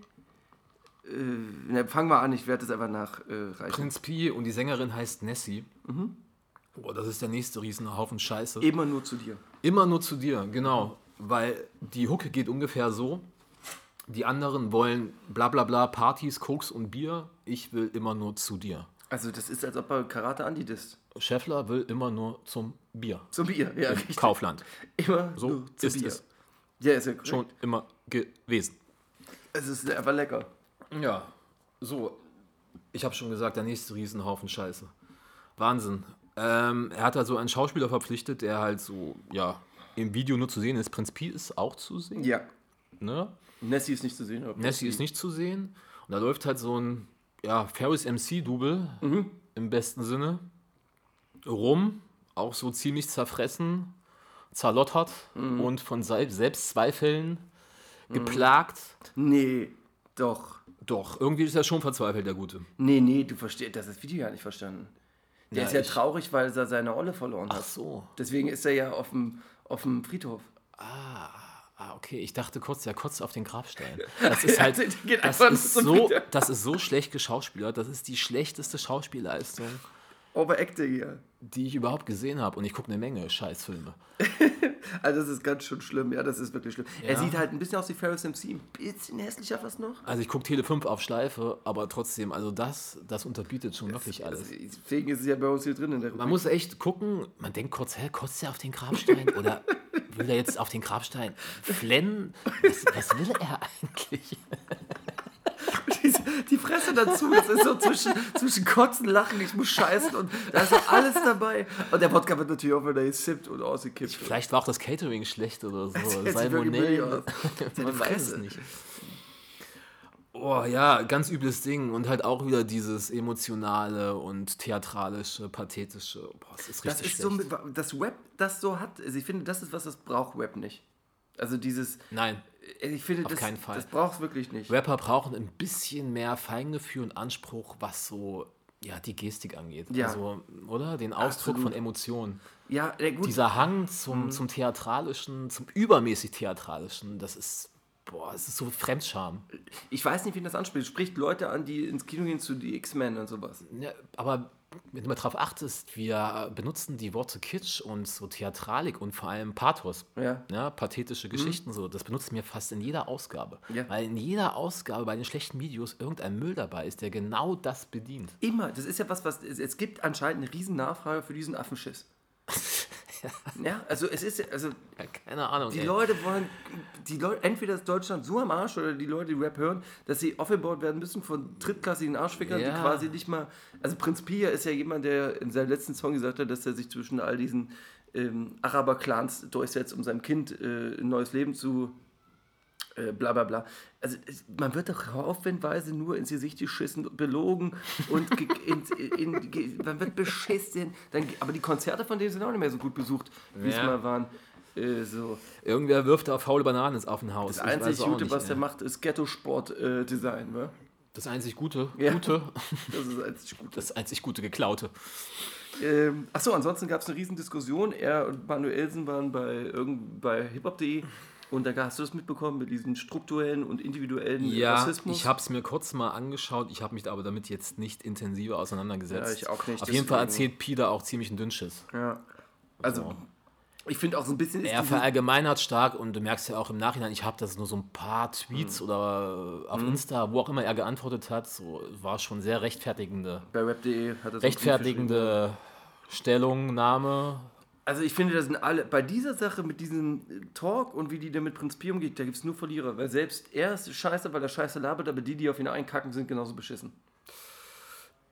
Äh, ne, fangen wir an, ich werde das einfach nachreichen. Reichen. Prinz Pi und die Sängerin heißt Nessie. Boah, das ist der nächste Riesenhaufen Scheiße. Immer nur zu dir. Immer nur zu dir, genau. Weil die Hucke geht ungefähr so. Die anderen wollen bla bla bla, Partys, Koks und Bier. Ich will immer nur zu dir. Also, das ist, als ob er Karate Andi disst. Scheffler will immer nur zum Bier. Zum Bier, ja, richtig. Kaufland. Immer So nur zu ist Bier. es Ja, ist ja korrekt. schon immer gewesen. Es ist einfach lecker. Ja, so. Ich habe schon gesagt, der nächste Riesenhaufen Scheiße. Wahnsinn. Ähm, er hat also einen Schauspieler verpflichtet, der halt so, ja, im Video nur zu sehen ist. Prinz Pi ist auch zu sehen. Ja. Ne? Nessie ist nicht zu sehen. aber Nessie ist nicht zu sehen. Und da läuft halt so ein ja, Ferris MC-Double im besten Sinne rum, auch so ziemlich zerfressen, zerlottert und von Sel- Selbstzweifeln geplagt. Nee, doch. Doch, irgendwie ist er schon verzweifelt, der Gute. Nee, nee, du verstehst, das ist das Video ja nicht verstanden. Der Ja, ist ja ich- traurig, weil er seine Rolle verloren Ach hat. so. Deswegen ist er ja auf dem, auf dem Friedhof. Ah, okay, ich dachte kurz, der kotzt auf den Grabstein. Das ist halt, das ist, so, das ist so schlecht geschauspielert. Das ist die schlechteste Schauspielleistung, Overacting hier. Die ich überhaupt gesehen habe. Und ich gucke eine Menge Scheißfilme. Also das ist ganz schön schlimm, ja, das ist wirklich schlimm. Er Ja. sieht halt ein bisschen aus wie Ferris MC, ein bisschen hässlicher fast noch. Also ich gucke Tele 5 auf Schleife, aber trotzdem, also das, das unterbietet schon wirklich alles. Deswegen ist es ja bei uns hier drin in der Man muss echt gucken, man denkt kurz, hä, kotzt er auf den Grabstein? Oder will er jetzt auf den Grabstein flennen? Was, was will er eigentlich? die, Fresse dazu, das ist so zwischen, zwischen Kotzen, Lachen, ich muss scheißen und da ist so alles dabei. Und der Wodka wird natürlich auch wieder gesippt und ausgekippt. Vielleicht war auch das Catering schlecht oder so. aus. Man weiß es nicht. Oh ja, ganz übles Ding. Und halt auch wieder dieses emotionale und theatralische, pathetische. Boah, das ist Das richtig ist so, schlecht. mit- das Web das so hat. Also ich finde, das ist was, das braucht Web nicht. Also dieses, Nein, äh, ich finde, Auf das, keinen Fall. das braucht es wirklich nicht. Rapper brauchen ein bisschen mehr Feingefühl und Anspruch, was so ja, die Gestik angeht. Ja. Also, oder? Den Ausdruck Absolut. von Emotionen. Ja, gut. Dieser Hang zum, zum Theatralischen, zum übermäßig Theatralischen, das ist, boah, es ist so Fremdscham. ich weiß nicht, wie das anspielt. Spricht Leute an, die ins Kino gehen zu die X-Men und sowas. Ja, aber wenn du mal drauf achtest, wir benutzen die Worte Kitsch und so Theatralik und vor allem Pathos. Ja. Ja, pathetische Geschichten, so, das benutzen wir fast in jeder Ausgabe. Ja. Weil in jeder Ausgabe bei den schlechten Videos irgendein Müll dabei ist, der genau das bedient. Immer. Das ist ja was, was. Es, es gibt anscheinend eine riesen Nachfrage für diesen Affenschiss. ja, also es ist ja, also Ja, keine Ahnung. die ey. Leute wollen, die Leute, entweder ist Deutschland so am Arsch oder die Leute, die Rap hören, dass sie offenbart werden müssen von drittklassigen Arschfickern, Ja. die quasi nicht mal, also Prinz Pia ist ja jemand, der in seinem letzten Song gesagt hat, dass er sich zwischen all diesen ähm, Araber-Clans durchsetzt, um seinem Kind äh, ein neues Leben zu äh, bla bla bla. Also es, man wird doch haufenweise nur ins Gesicht geschissen, belogen und in, in, ge, man wird beschissen. Dann, aber die Konzerte von denen sind auch nicht mehr so gut besucht, wie es Ja. mal waren. Äh, so. Irgendwer wirft da faule Bananen ins Affenhaus. Das einzig Gute, nicht, was der macht, ist Ghetto-Sport-Design. ne? Das einzig Gute, Ja. Gute, das ist einzig Gute. das einzig Gute geklaute. Ähm, achso, ansonsten gab es eine riesen Diskussion. Er und Manuelsen waren bei, irgend, bei hiphop.de und da hast du das mitbekommen mit diesem strukturellen und individuellen Ja, Rassismus. ich habe es mir kurz mal angeschaut. Ich habe mich aber damit jetzt nicht intensiver auseinandergesetzt. Ja, ich auch nicht, Auf jeden Fall erzählt Pida auch ziemlich einen Dünnschiss. ja. Also, So. ich finde auch so ein bisschen. Er verallgemeinert stark und du merkst ja auch im Nachhinein, ich habe das nur so ein paar Mhm. Tweets oder auf Insta, wo auch immer er geantwortet hat, so war schon sehr rechtfertigende, bei Web.de hat das rechtfertigende Stellungnahme. Also ich finde, da sind alle, bei dieser Sache mit diesem äh, Talk und wie die da mit Prinz Pi umgeht, da gibt es nur Verlierer. Weil selbst er ist scheiße, weil er scheiße labert, aber die, die auf ihn einkacken, sind genauso beschissen.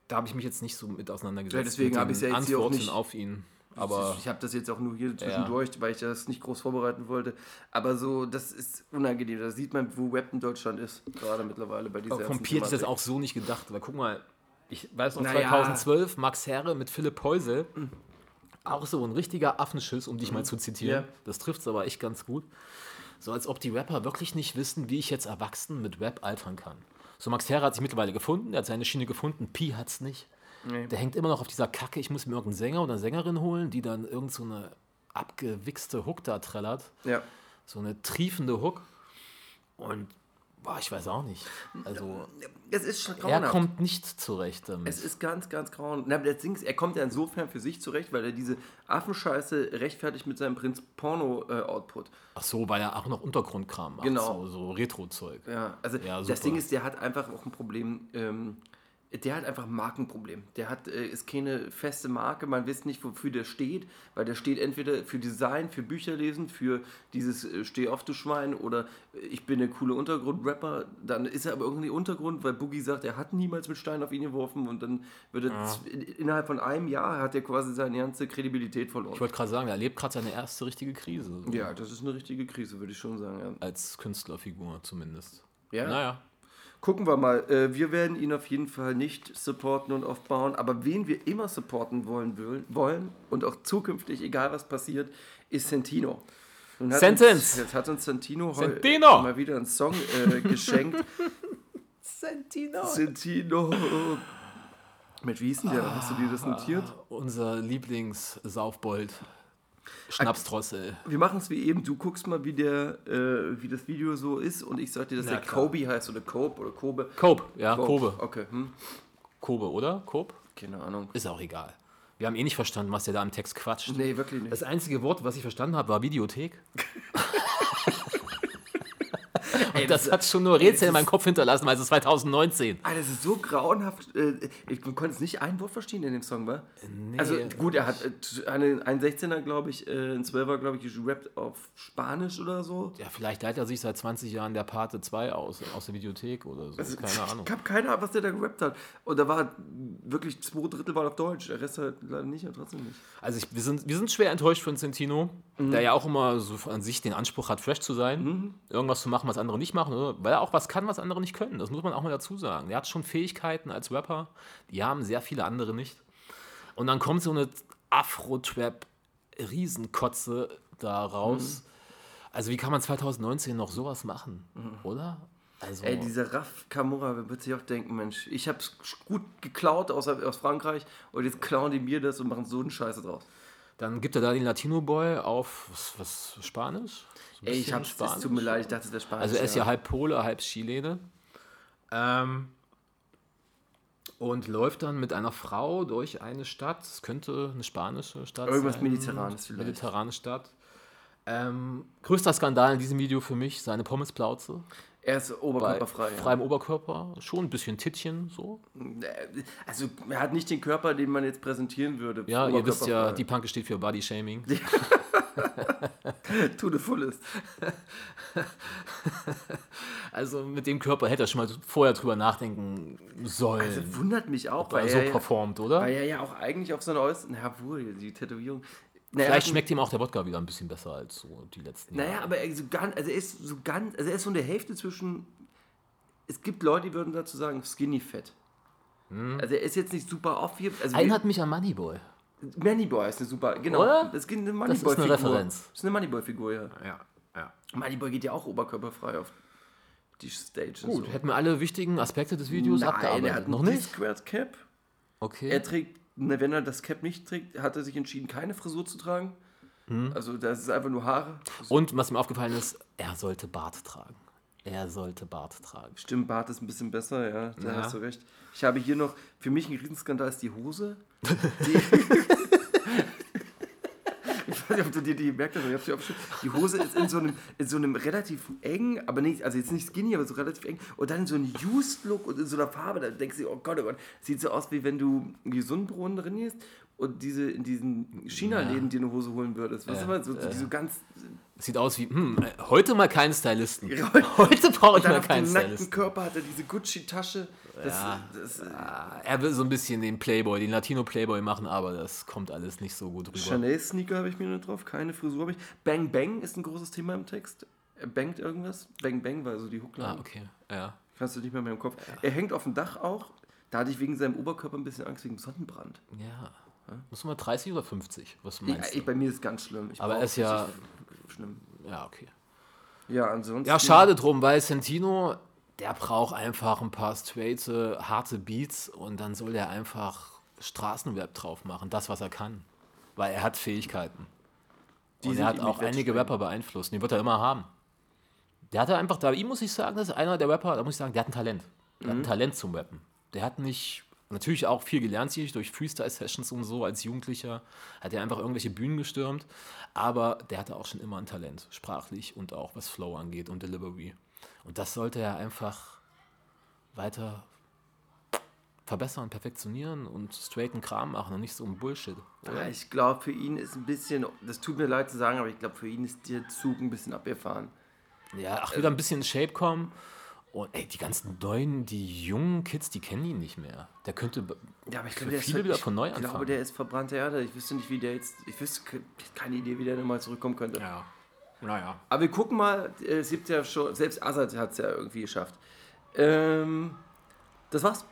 Da habe ich mich jetzt nicht so mit auseinandergesetzt. Ja, deswegen habe den ja jetzt hier auch nicht- auf ihn. Aber ich habe das jetzt auch nur hier zwischendurch, weil ich das nicht groß vorbereiten wollte. Aber so, das ist unangenehm. Da sieht man, wo Web in Deutschland ist, gerade mittlerweile bei dieser vom ganzen Piet ist das auch so nicht gedacht. Weil guck mal, ich weiß noch Naja. 2012, Max Herre mit Philipp Heusel. Auch so ein richtiger Affenschiss, um dich mal zu zitieren. Ja. Das trifft es aber echt ganz gut. So als ob die Rapper wirklich nicht wissen, wie ich jetzt erwachsen mit Rap altern kann. So Max Herre hat sich mittlerweile gefunden, er hat seine Schiene gefunden, Pi hat's nicht. Nee. Der hängt immer noch auf dieser Kacke, ich muss mir irgendeinen Sänger oder Sängerin holen, die dann irgend so eine abgewichste Hook da trällert. Ja. So eine triefende Hook. Und boah, ich weiß auch nicht. Also Es ist schon er grauenhaft. kommt nicht zurecht damit. Es ist ganz, ganz grauenhaft. Na, er kommt ja insofern für sich zurecht, weil er diese Affenscheiße rechtfertigt mit seinem Prinz Porno-Output. Ach so, weil er auch noch Untergrundkram macht. Genau. So, so Retro-Zeug. Ja, also Ja, das. Ding ist, der hat einfach auch ein Problem. Ähm, der hat einfach ein Markenproblem. Der hat, äh, ist keine feste Marke, man weiß nicht, wofür der steht, weil der steht entweder für Design, für Bücherlesen, für dieses äh, Steh auf, du Schwein oder äh, ich bin der coole Untergrund-Rapper. Dann ist er aber irgendwie Untergrund, weil Boogie sagt, er hat niemals mit Stein auf ihn geworfen und dann wird er z- in- innerhalb von einem Jahr hat er quasi seine ganze Kredibilität verloren. Ich wollte gerade sagen, er erlebt gerade seine erste richtige Krise. Ja, das ist eine richtige Krise, würde ich schon sagen. Ja. Als Künstlerfigur zumindest. Ja? Naja. Gucken wir mal. Äh, wir werden ihn auf jeden Fall nicht supporten und aufbauen, aber wen wir immer supporten wollen, wollen und auch zukünftig, egal was passiert, ist Sentino. Nun hat Sentence. Uns, jetzt hat uns Sentino, heu- Sentino. mal wieder einen Song äh, geschenkt. Sentino. Sentino. Mit wie hieß denn der? Hast du dir das notiert? Unser Lieblings-Saufbold. Schnapsdrossel. Wir machen es wie eben. Du guckst mal, wie, der, äh, wie das Video so ist und ich sag dir, dass Na der klar. Kobe heißt oder Kobe oder Kobe. Kobe, ja, Kobe. Okay, hm. Kobe, oder? Kobe? keine Ahnung. Ist auch egal. Wir haben eh nicht verstanden, was der da im Text quatscht. Nee, wirklich nicht. Das einzige Wort, was ich verstanden habe, war Videothek. Und das hat schon nur Rätsel in meinem Kopf hinterlassen, weil es ist 2019. Ah, das ist so grauenhaft. Äh, ich konnte es nicht ein Wort verstehen in dem Song, wa? Nee. Also gut, er hat äh, einen, einen 16er, glaube ich, äh, ein 12er, glaube ich, gerappt auf Spanisch oder so. Ja, vielleicht leitet er sich seit 20 Jahren der Pate 2 aus, aus der Videothek oder so. Also, Keine Ahnung. Ich habe keine Ahnung, was der da gerappt hat. Und da war wirklich zwei Drittel waren auf Deutsch, der Rest halt leider nicht, aber trotzdem nicht. Also ich, wir, sind, wir sind schwer enttäuscht von Centino, Mhm. der ja auch immer so an sich den Anspruch hat, fresh zu sein, irgendwas zu machen, was andere nicht nicht machen, oder? weil er auch was kann, was andere nicht können. Das muss man auch mal dazu sagen. Er hat schon Fähigkeiten als Rapper, die haben sehr viele andere nicht. Und dann kommt so eine Afro-Trap-Riesenkotze da raus. Mhm. Also wie kann man 2019 noch sowas machen, oder? Also, Ey, dieser Raf Kamura wird sich auch denken, Mensch, ich hab's gut geklaut aus, aus Frankreich und jetzt klauen die mir das und machen so einen Scheiße draus. dann gibt er da den Latino-Boy auf, was, was Spanisch? Ey, ich hab's, es tut mir leid, ich dachte, es wäre Spanisch. Also er ist ja halb Pole, halb Chilene. Ähm, und läuft dann mit einer Frau durch eine Stadt. Es könnte eine spanische Stadt Irgendwas sein. Mediterranes vielleicht. Mediterrane Stadt. Ähm, größter Skandal in diesem Video für mich, seine Pommesplauze. Er ist Bei oberkörperfrei. ja. freiem Oberkörper, schon ein bisschen Tittchen, so. Also, er hat nicht den Körper, den man jetzt präsentieren würde. Ja, ihr wisst ja, die Panke steht für Body Shaming. To the fullest. Also mit dem Körper hätte er schon mal vorher drüber nachdenken sollen. Also, wundert mich auch, weil er so er, ja- performt, oder? weil er ja auch eigentlich auf seine äußeren. Na, wohl, die Tätowierung. Na, er Vielleicht hat- schmeckt ihm auch der Wodka wieder ein bisschen besser als so die letzten Naja, Jahre. aber er, so ganz, also er ist so ganz, also er ist so in der Hälfte zwischen. Es gibt Leute, die würden dazu sagen, skinny fett. Also er ist jetzt nicht super obvious. Also Erinnert mich an Moneyboy. Moneyboy ist eine super, genau. Oder? Das ist eine Das ist Moneyboy-Figur. eine Referenz. Das ist eine Moneyboy-Figur, ja. Ja, ja. Moneyboy geht ja auch oberkörperfrei auf die Stage. und Gut, so. hätten wir alle wichtigen Aspekte des Videos Nein, abgearbeitet. er hat Noch nicht? Squared Cap. Okay. Er trägt, wenn er das Cap nicht trägt, hat er sich entschieden, keine Frisur zu tragen. Hm. Also das ist einfach nur Haare. Und was mir aufgefallen ist, er sollte Bart tragen. Er sollte Bart tragen. Stimmt, Bart ist ein bisschen besser, ja, da Ja. hast du recht. Ich habe hier noch, für mich ein Riesenskandal ist die Hose. Die, ich weiß nicht, ob du dir die gemerkt hast, aber ich habe sie aufgeschrieben. Die Hose ist in so, einem, in so einem relativ eng, aber nicht, also jetzt nicht skinny, aber so relativ eng. Und dann in so einem Used-Look und in so einer Farbe, da denkst du, oh Gott, oh Gott, sieht so aus, wie wenn du Gesundbrunnen drin gehst und diese in diesen China-Läden dir eine Hose holen würdest. Weißt du mal, so, die so ganz Sieht aus wie, hm, heute mal keinen Stylisten. Heute brauche ich mal auf keinen dem nackten Stylisten. Körper hat er diese Gucci-Tasche. Das, Ja. das, Ah, Er will so ein bisschen den Playboy, den Latino-Playboy machen, aber das kommt alles nicht so gut rüber. Chanel-Sneaker habe ich mir nur drauf, keine Frisur habe ich. Bang Bang ist ein großes Thema im Text. Er bangt irgendwas. Bang Bang war so die Hookline. Ah, okay. Ja. Kannst du nicht mehr mehr im Kopf. Er hängt auf dem Dach auch. Da hatte ich wegen seinem Oberkörper ein bisschen Angst wegen Sonnenbrand. Ja. Muss man 30 oder 50? Was Ja, meinst ich, du? bei mir ist es ganz schlimm. Ich Aber er ist ja- Schlimm. Ja, okay. Ja, ansonsten. Ja, schade drum, weil Santino, der braucht einfach ein paar straighte, harte Beats und dann soll er einfach Straßenrap drauf machen, das, was er kann. Weil er hat Fähigkeiten. Die und er hat auch einige. Rapper beeinflusst. Die wird er immer haben. Der hatte einfach, da ihm muss ich sagen, das ist einer der Rapper, da muss ich sagen, der hat ein Talent. Der Mhm. hat ein Talent zum Rappen. Der hat nicht, natürlich auch viel gelernt sich durch Freestyle-Sessions und so als Jugendlicher. Hat er einfach irgendwelche Bühnen gestürmt. Aber der hatte auch schon immer ein Talent, sprachlich und auch was Flow angeht und Delivery. Und das sollte er einfach weiter verbessern, perfektionieren und straighten Kram machen und nicht so ein Bullshit. Ja, ich glaube, für ihn ist ein bisschen, das tut mir leid zu sagen, aber ich glaube, für ihn ist der Zug ein bisschen abgefahren. Ja, ach, wieder ein bisschen in Shape kommen. Und ey, die ganzen neuen, die jungen Kids, die kennen ihn nicht mehr. Der könnte Ja, aber ich glaube, der viele ist wieder von neu Ich glaube, anfangen. der ist verbrannte Erde. Ich wüsste nicht, wie der jetzt. Ich wüsste ke- keine Idee, wie der nochmal zurückkommen könnte. Ja, naja. Aber wir gucken mal. äh, Es gibt ja schon. Selbst Assad hat es ja irgendwie geschafft. Ähm, das war's.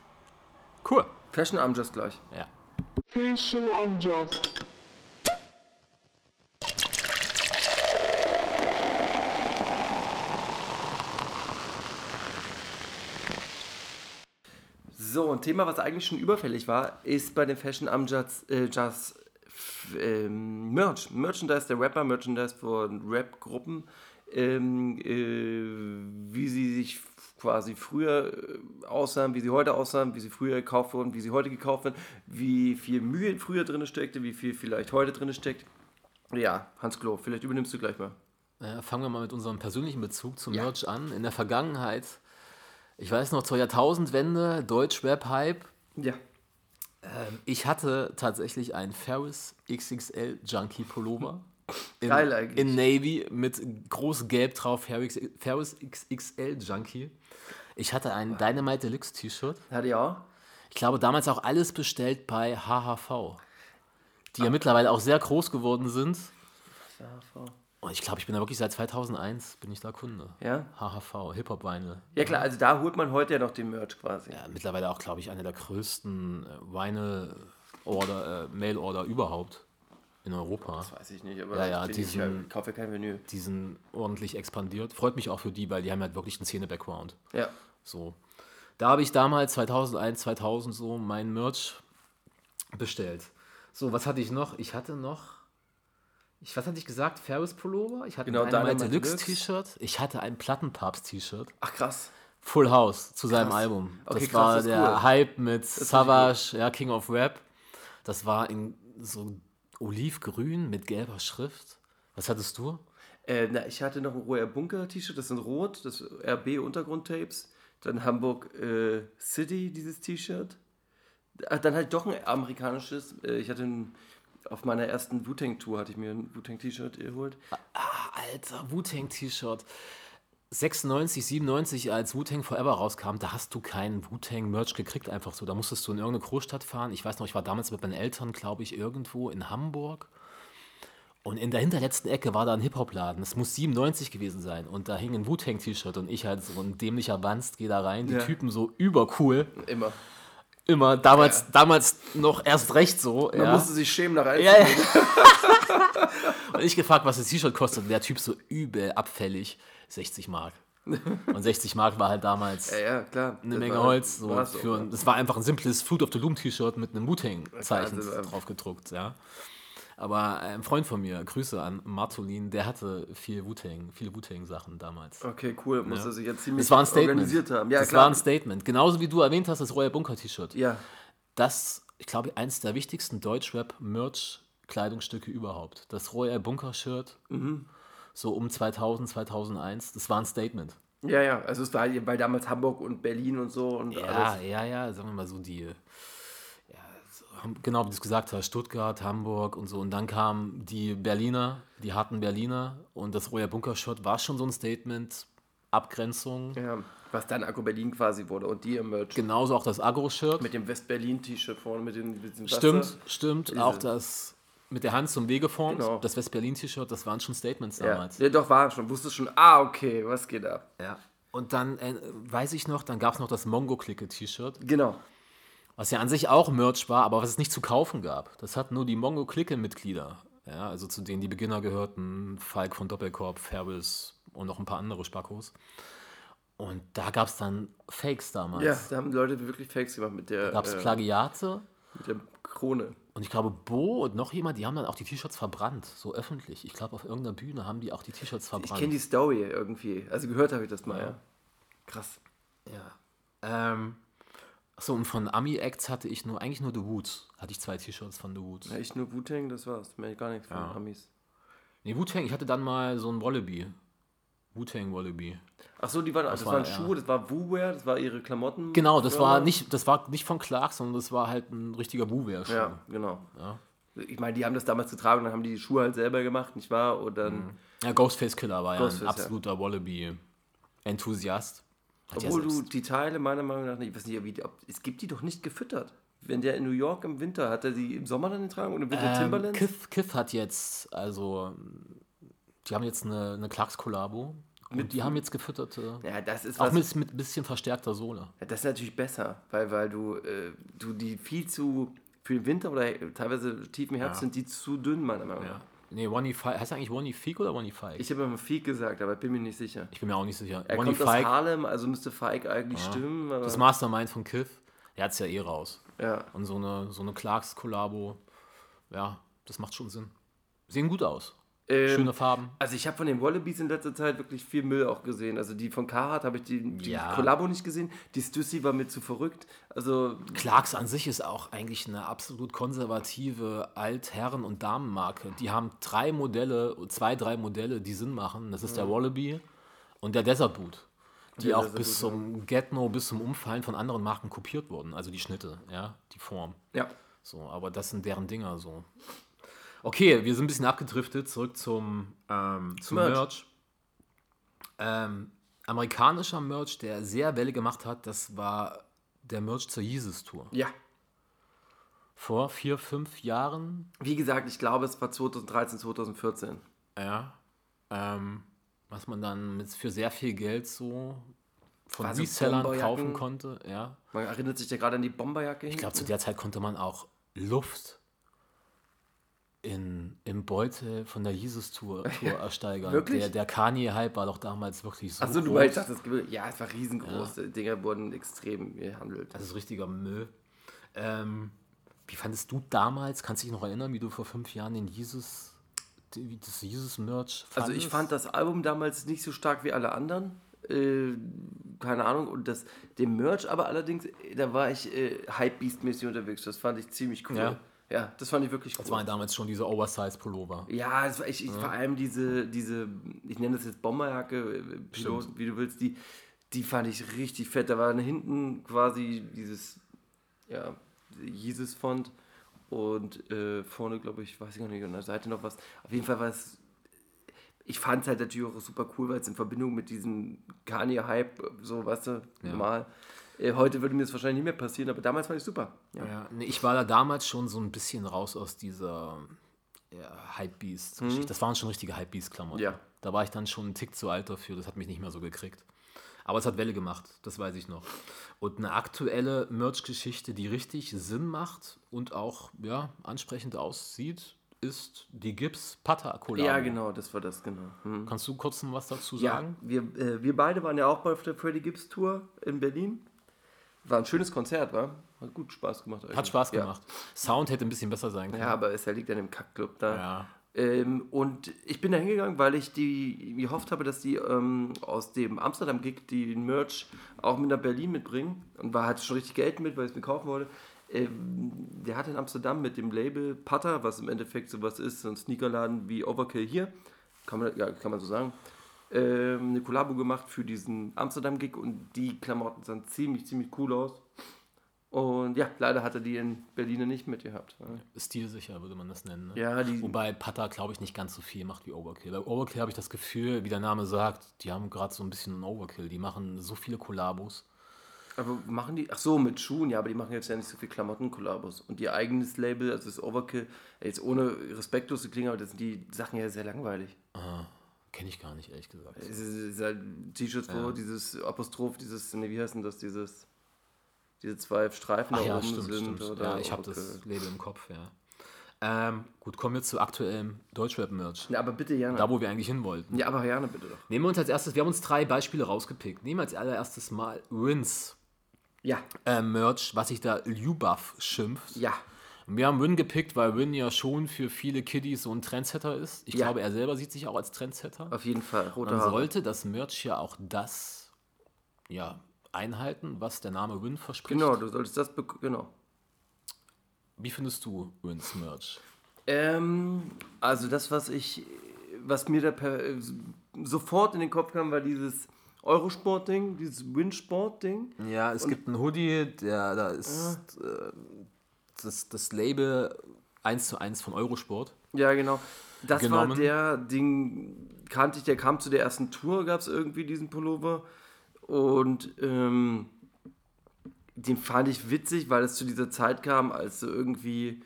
Cool. Fashion Arm just gleich. Ja. Fashion unjust. So, ein Thema, was eigentlich schon überfällig war, ist bei den Fashion Amjats äh, Just ähm, Merch. Merchandise der Rapper, Merchandise von Rap-Gruppen, ähm, äh, wie sie sich quasi früher äh, aussahen, wie sie heute aussahen, wie sie früher gekauft wurden, wie sie heute gekauft werden, wie viel Mühe früher drin steckte, wie viel vielleicht heute drin steckt. Ja, Hans Klo, vielleicht übernimmst du gleich mal. Äh, fangen wir mal mit unserem persönlichen Bezug zum Ja. Merch an. In der Vergangenheit, ich weiß noch, zur Jahrtausendwende, Deutsch-Rap-Hype. Ja. Ähm, ich hatte tatsächlich einen Ferris XXL Junkie Pullover. In, Geil eigentlich. In Navy mit groß gelb drauf, Ferris, Ferris XXL Junkie. Ich hatte ein Dynamite Deluxe T-Shirt. Hatte ich auch. Ich glaube, damals auch alles bestellt bei HHV. Die ja mittlerweile auch sehr groß geworden sind. Und ich glaube, ich bin da wirklich seit 2001 bin ich da Kunde. Ja? HHV, Hip-Hop-Vinyl. Ja klar, also da holt man heute ja noch den Merch quasi. Ja, mittlerweile auch, glaube ich, eine der größten äh, Vinyl-Order, äh, Mail-Order überhaupt in Europa. Das weiß ich nicht, aber Ja, ja, ich, diesen- ich kaufe ja kein Vinyl. Die sind ordentlich expandiert. Freut mich auch für die, weil die haben halt wirklich einen Szene-Background. Ja. So. Da habe ich damals 2001, 2000 so mein Merch bestellt. So, was hatte ich noch? Ich hatte noch. Ich, was hatte ich gesagt? Ferris Pullover. Ich hatte Genau, ein Dynamite Dynamite Deluxe Deluxe. T-Shirt. Ich hatte ein Plattenpapst-T-Shirt. Ach krass. Full House zu seinem Krass. Album. Das Okay, krass, war das der cool. Hype mit Savage, ja, King of Rap. Das war in so olivgrün mit gelber Schrift. Was hattest du? Äh, na, ich hatte noch ein Roher Bunker T-Shirt, das sind rot, das RB Untergrundtapes. Dann Hamburg äh, City, dieses T-Shirt. Ah, Dann halt doch ein amerikanisches. Äh, ich hatte ein, auf meiner ersten Wu-Tang-Tour hatte ich mir ein Wu-Tang-T-Shirt geholt. Alter, Wu-Tang-T-Shirt. 96, 97, als Wu-Tang Forever rauskam, da hast du keinen Wu-Tang-Merch gekriegt, einfach so. Da musstest du in irgendeine Großstadt fahren. Ich weiß noch, ich war damals mit meinen Eltern, glaube ich, irgendwo in Hamburg. Und in der hinterletzten Ecke war da ein Hip-Hop-Laden. Das muss 97 gewesen sein. Und da hing ein Wu-Tang-T-Shirt und ich halt so ein dämlicher Wanst, gehe da rein. Die Ja. Typen so übercool. Immer. Immer, damals, damals noch erst recht so. Man ja. musste sich schämen nach Ja, ja. und ich gefragt, was das T-Shirt kostet. Und der Typ so übel abfällig. 60 Mark. Und 60 Mark war halt damals Ja, ja, klar. eine Das Menge war- Holz. So für, ja. das war einfach ein simples Fruit of the Loom T-Shirt mit einem Wu-Tang-Zeichen ähm, drauf gedruckt. Ja. Aber ein Freund von mir, Grüße an Martolin, der hatte viel Wu-Tang, viele Wu-Tang-Sachen damals. Okay, cool. Muss er sich jetzt ziemlich Das war ein Statement. organisiert haben. Ja, das klar. war ein Statement. Genauso wie du erwähnt hast, das Royal Bunker T-Shirt. ja, Das, ich glaube, eins der wichtigsten Deutschrap-Merch-Kleidungsstücke überhaupt. Das Royal Bunker-Shirt, Mhm. so um 2000, 2001, das war ein Statement. ja, ja. Also es war weil damals Hamburg und Berlin und so und Ja, alles. ja, ja, sagen wir mal so die, ja, genau wie du es gesagt hast, Stuttgart, Hamburg und so. Und dann kamen die Berliner, die harten Berliner und das Royal Bunker-Shirt war schon so ein Statement, Abgrenzung. Ja, was dann Akku Berlin quasi wurde und die im Merch. Genauso auch das Agro-Shirt. Mit dem West-Berlin-T-Shirt vorne, mit dem, mit dem Wasser. Stimmt, stimmt. Diese- Auch das mit der Hand zum Wegeform, Genau. das West-Berlin-T-Shirt, das waren schon Statements Ja. damals. ja, doch, war schon. Wusstest schon, ah, okay, was geht ab? Ja. Und dann äh, weiß ich noch, dann gab es noch das Mongo-Clique-T-Shirt, Genau. Was ja an sich auch Merch war, aber was es nicht zu kaufen gab. Das hat nur die Mongo-Clique-Mitglieder. Ja, also zu denen die Beginner gehörten, Falk von Doppelkorb, Ferris und noch ein paar andere Spackos. Und da gab es dann Fakes damals. Ja, da haben Leute wirklich Fakes gemacht mit der, Gab es äh, Plagiate mit der Krone. und ich glaube, Bo und noch jemand, die haben dann auch die T-Shirts verbrannt, so öffentlich. Ich glaube, auf irgendeiner Bühne haben die auch die T-Shirts Ich verbrannt. kenne die Story irgendwie. Also gehört habe ich das mal, ja. Krass. Ja. Ähm, achso, und von Ami-Acts hatte ich nur, eigentlich nur The Woods. Hatte ich zwei T-Shirts von The Woods. Ja, ich nur Wu-Tang, das war's. Mehr gar nichts von Ja. Amis. Nee, Wu-Tang, ich hatte dann mal so ein Wallaby. Wu-Tang Wallaby. Ach so, die waren, das, war- waren ja. Schuhe, das war Wu-Wear, das war ihre Klamotten. Genau, das war nicht, das war nicht von Clark, sondern das war halt ein richtiger Wu-Wear-Schuh. Ja, genau. Ja. Ich meine, die haben das damals getragen, dann haben die die Schuhe halt selber gemacht, nicht wahr? Und dann, Ja, Ghostface Killer war Ghostface, ja ja. ein absoluter Wallaby-Enthusiast. Hat ja obwohl du die Teile meiner Meinung nach nicht, ich weiß nicht, ob, es gibt die doch nicht gefüttert. Wenn der in New York im Winter, hat er die im Sommer dann getragen und im Winter ähm, Timberlands? Kith, Kith hat jetzt, also, die haben jetzt eine, eine Clarks-Kollabo. Und die haben jetzt gefütterte, Ja, das ist auch mit, mit bisschen verstärkter Sohle. Ja, das ist natürlich besser, weil, weil du, äh, du die viel zu, für den Winter oder teilweise tief im Herbst Ja. sind die zu dünn, meiner Meinung nach. Nee, One Five. Heißt eigentlich One Feek oder One Feig? Ich habe immer Feig gesagt, aber ich bin mir nicht sicher. Ich bin mir auch nicht sicher. Er One kommt aus Feig, Harlem, also müsste Feig eigentlich stimmen. Aber, das Mastermind von Kith, der hat es ja eh raus. ja. Und so eine, so eine Clarks-Kollabo, ja, das macht schon Sinn. Sehen gut aus. Ähm, Schöne Farben. Also ich habe von den Wallabies in letzter Zeit wirklich viel Müll auch gesehen. Also die von Carhartt habe ich die, die Ja. Kollabo nicht gesehen. Die Stussy war mir zu verrückt. Also Clarks an sich ist auch eigentlich eine absolut konservative Altherren- und Damenmarke. Die haben drei Modelle, zwei, drei Modelle, die Sinn machen. Das ist der Wallaby und der Desert Boot. Die Der auch bis zum Get-No, bis zum Umfallen von anderen Marken kopiert wurden. Also die Schnitte, ja, die Form. ja. So, aber das sind deren Dinger so. Okay, wir sind ein bisschen abgedriftet, zurück zum, ähm, zum Merch. Merch. Ähm, amerikanischer Merch, der sehr Welle gemacht hat, das war der Merch zur Jesus Tour. Ja. Vor vier, fünf Jahren. Wie gesagt, ich glaube, es war 2013, 2014. Ja. ähm, was man dann mit für sehr viel Geld so von War so Resellern kaufen konnte. Ja. Man erinnert sich ja gerade an die Bomberjacke. Ich glaube, zu der Zeit konnte man auch Luft in, im Beutel von der Jesus-Tour Tour ersteigern. Wirklich? Der, der Kanye-Hype war doch damals wirklich so Achso, du meinst, das ja, es war riesengroß. Die Dinger wurden extrem gehandelt. Das ist richtiger Müll. Ähm, wie fandest du damals, kannst du dich noch erinnern, wie du vor fünf Jahren den Jesus, das Jesus-Merch Also ich fand das Album damals nicht so stark wie alle anderen. Äh, keine Ahnung. Und das, dem Merch aber allerdings, da war ich äh, Hype-Beast-mäßig unterwegs. Das fand ich ziemlich cool. Ja. Ja, das fand ich wirklich cool. Das waren damals schon diese Oversize-Pullover. Ja, es war, ich, ich, vor allem diese, diese, ich nenne das jetzt Bomberjacke, äh, Pilot, wie du willst, die, die fand ich richtig fett. Da war hinten quasi dieses, ja, Jesus-Font und äh, vorne, glaube ich, weiß ich gar nicht, an der Seite noch was. Auf jeden Fall war es, ich fand es halt natürlich auch super cool, weil es in Verbindung mit diesem Kanye-Hype, so, weißt du, normal. Äh, heute würde mir das wahrscheinlich nicht mehr passieren, aber damals fand ich super. Ja. Ja, nee, ich war da damals schon so ein bisschen raus aus dieser ja, Hypebeast-Geschichte. Das waren schon richtige Hypebeast-Klamotten. Mhm. Ja. Da war ich dann schon einen Tick zu alt dafür, das hat mich nicht mehr so gekriegt. Aber es hat Welle gemacht, das weiß ich noch. Und eine aktuelle Merch-Geschichte, die richtig Sinn macht und auch ja, ansprechend aussieht, ist die Gibbs Pata Collabo. ja, genau, das war das, genau. Hm. Kannst du kurz noch was dazu Ja, sagen? wir, äh, wir beide waren ja auch bei der Freddie Gibbs Tour in Berlin. War ein schönes Konzert, war? Hat gut Spaß gemacht. eigentlich. Hat Spaß Ja. gemacht. Sound hätte ein bisschen besser sein können. Ja, aber es liegt an dem Kackclub da. Ja. Ähm, und ich bin da hingegangen, weil ich die gehofft habe, dass die ähm, aus dem Amsterdam-Gig den Merch auch mit nach Berlin mitbringen. Und war halt schon richtig Geld mit, weil ich es mir kaufen wollte. Ähm, der hat in Amsterdam mit dem Label Putter, was im Endeffekt sowas ist, so ein Sneakerladen wie Overkill hier, kann man, ja, kann man so sagen, ähm, eine Kollabo gemacht für diesen Amsterdam-Gig und die Klamotten sahen ziemlich, ziemlich cool aus. Und ja, leider hat er die in Berlin nicht mitgehabt. Stilsicher würde man das nennen. Ne? Ja, die, Wobei Pata, glaube ich, nicht ganz so viel macht wie Overkill. Bei Overkill habe ich das Gefühl, wie der Name sagt, die haben gerade so ein bisschen einen Overkill. Die machen so viele Kollabos. Aber machen die, ach so, mit Schuhen, ja, aber die machen jetzt ja nicht so viel Klamotten-Kollabos. Und ihr eigenes Label, also das Overkill, jetzt ohne respektlos zu klingen, aber das sind die Sachen ja sehr langweilig. Kenne ich gar nicht, ehrlich gesagt. Es ist, halt T-Shirts, wo dieses Apostroph, dieses, nee, wie heißt denn das, dieses, diese zwei Streifen Ach da ja, oben stimmt, sind. stimmt. Oder Ja, ich habe Overkill. das Label im Kopf, ja. Ähm, gut, kommen wir zu aktuellem Deutschrap-Merch. Ja, aber bitte, Jana. Da, wo wir eigentlich hin wollten. Ja, aber Jana, bitte doch. Nehmen wir uns als erstes, wir haben uns drei Beispiele rausgepickt. Nehmen wir als allererstes mal Rins Ja, äh, Merch, was sich da Lubuff schimpft. ja. Und Wir haben Win gepickt, weil Win ja schon für viele Kiddies so ein Trendsetter ist. Ich Ja. glaube, er selber sieht sich auch als Trendsetter. Auf jeden Fall. Rote Dann sollte das Merch ja auch das ja, einhalten, was der Name Win verspricht. Genau, du solltest das, genau. Wie findest du Wins Merch? Ähm, also das, was ich, was mir da per, sofort in den Kopf kam, war dieses Eurosport-Ding, dieses Winsport-Ding. Ja, es gibt einen Hoodie, der da ist äh, das, das Label 1 zu 1 von Eurosport. Ja, genau. Das war Genommen. der Ding, kannte ich, der kam zu der ersten Tour, gab es irgendwie diesen Pullover. Und ähm, den fand ich witzig, weil es zu dieser Zeit kam, als so irgendwie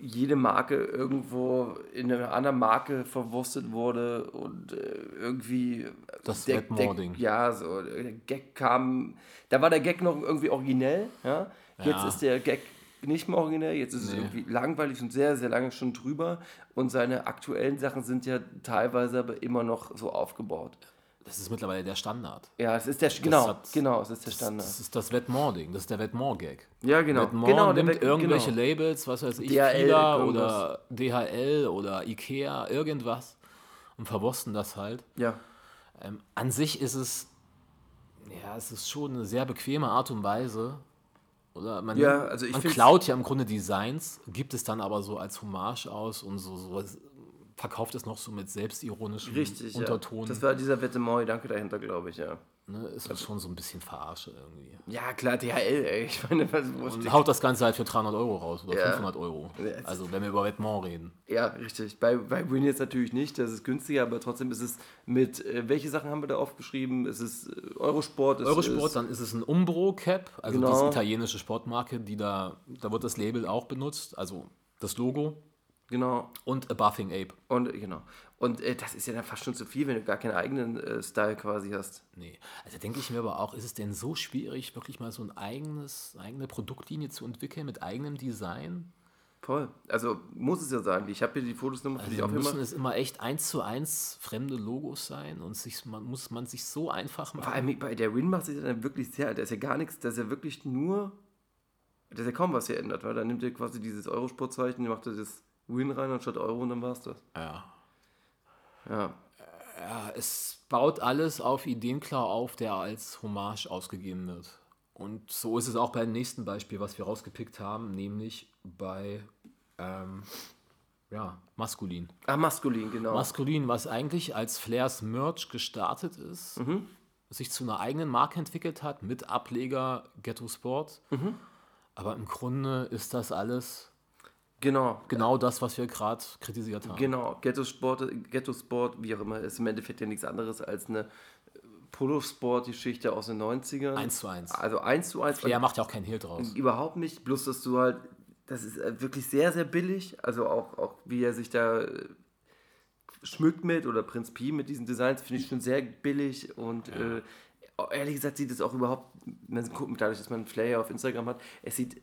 jede Marke irgendwo in einer anderen Marke verwurstet wurde und äh, irgendwie Das der, der, ja so der Gag kam da war der Gag noch irgendwie originell ja jetzt Ja. ist der Gag nicht mehr originell jetzt ist es Nee. irgendwie langweilig und sehr sehr lange schon drüber und seine aktuellen Sachen sind ja teilweise aber immer noch so aufgebaut Das ist mittlerweile der Standard. ja es ist der genau hat- genau es ist der Das, Standard das ist das Vetements-Ding, das ist der Vetements-Gag. ja genau Vetements genau nimmt Weg- irgendwelche genau. Labels, was weiß ich, DHL, irgendwas. oder DHL oder Ikea, irgendwas und verwursten das halt. ja Ähm, an sich ist es, ja, es ist schon eine sehr bequeme Art und Weise. Oder man, Ja, also man klaut ja im Grunde Designs, gibt es dann aber so als Hommage aus und so, so verkauft es noch so mit selbstironischem richtig Unterton. ja. das war dieser Vetements-Gedanke dahinter glaube ich ja ne, ist das schon so ein bisschen Verarsche irgendwie. ja klar DHL ey ich meine was wo Und haut das Ganze halt für 300 Euro raus oder Ja. 500 Euro. Ja, Also wenn wir über Vetements reden. Ja, richtig. Bei, bei Win jetzt natürlich nicht, das ist günstiger, aber trotzdem ist es mit, äh, welche Sachen haben wir da aufgeschrieben? Es ist äh, Eurosport, es Eurosport, ist, dann ist es ein Umbro Cap, also Genau. diese italienische Sportmarke, die da, da wird das Label auch benutzt, also das Logo genau, und A Buffing Ape. und genau. Und äh, das ist ja dann fast schon zu viel, wenn du gar keinen eigenen äh, Style quasi hast. Nee. Also denke ich mir aber auch, ist es denn so schwierig, wirklich mal so ein eigenes, eigene Produktlinie zu entwickeln mit eigenem Design? Voll. Also muss es ja sein. Ich habe hier die Fotos nochmal für Also dich auch müssen immer. es immer echt eins zu eins fremde Logos sein und sich, man, muss man sich so einfach machen. Vor allem bei der Win macht sich dann wirklich sehr, da ist ja gar nichts, da ist ja wirklich nur, da ist ja kaum was hier ändert, weil da nimmt er quasi dieses Eurosportzeichen, macht das Win rein anstatt Euro und dann war's das. ja. Ja. ja, es baut alles auf Ideenklar auf, der als Hommage ausgegeben wird. Und so ist es auch beim nächsten Beispiel, was wir rausgepickt haben, nämlich bei ähm, ja, Maskulin. Ah, maskulin, genau. Maskulin, was eigentlich als Flairs Merch gestartet ist, sich zu einer eigenen Marke entwickelt hat mit Ableger Ghetto Sport. Aber im Grunde ist das alles genau. genau das, was wir gerade kritisiert haben. Genau, Ghetto Sport, Ghetto Sport, wie auch immer, ist im Endeffekt ja nichts anderes als eine Polo-Sport-Geschichte aus den 90ern. Eins zu eins. Also eins zu eins. Flair macht ja auch keinen Hehl draus. Überhaupt nicht, bloß dass du halt, das ist äh, wirklich sehr, sehr billig. Also auch, auch wie er sich da äh, schmückt mit oder Prinz Pi mit diesen Designs, finde ich schon sehr billig und äh, ehrlich gesagt sieht es auch überhaupt, man guckt, dadurch, dass man einen Flair auf Instagram hat, es sieht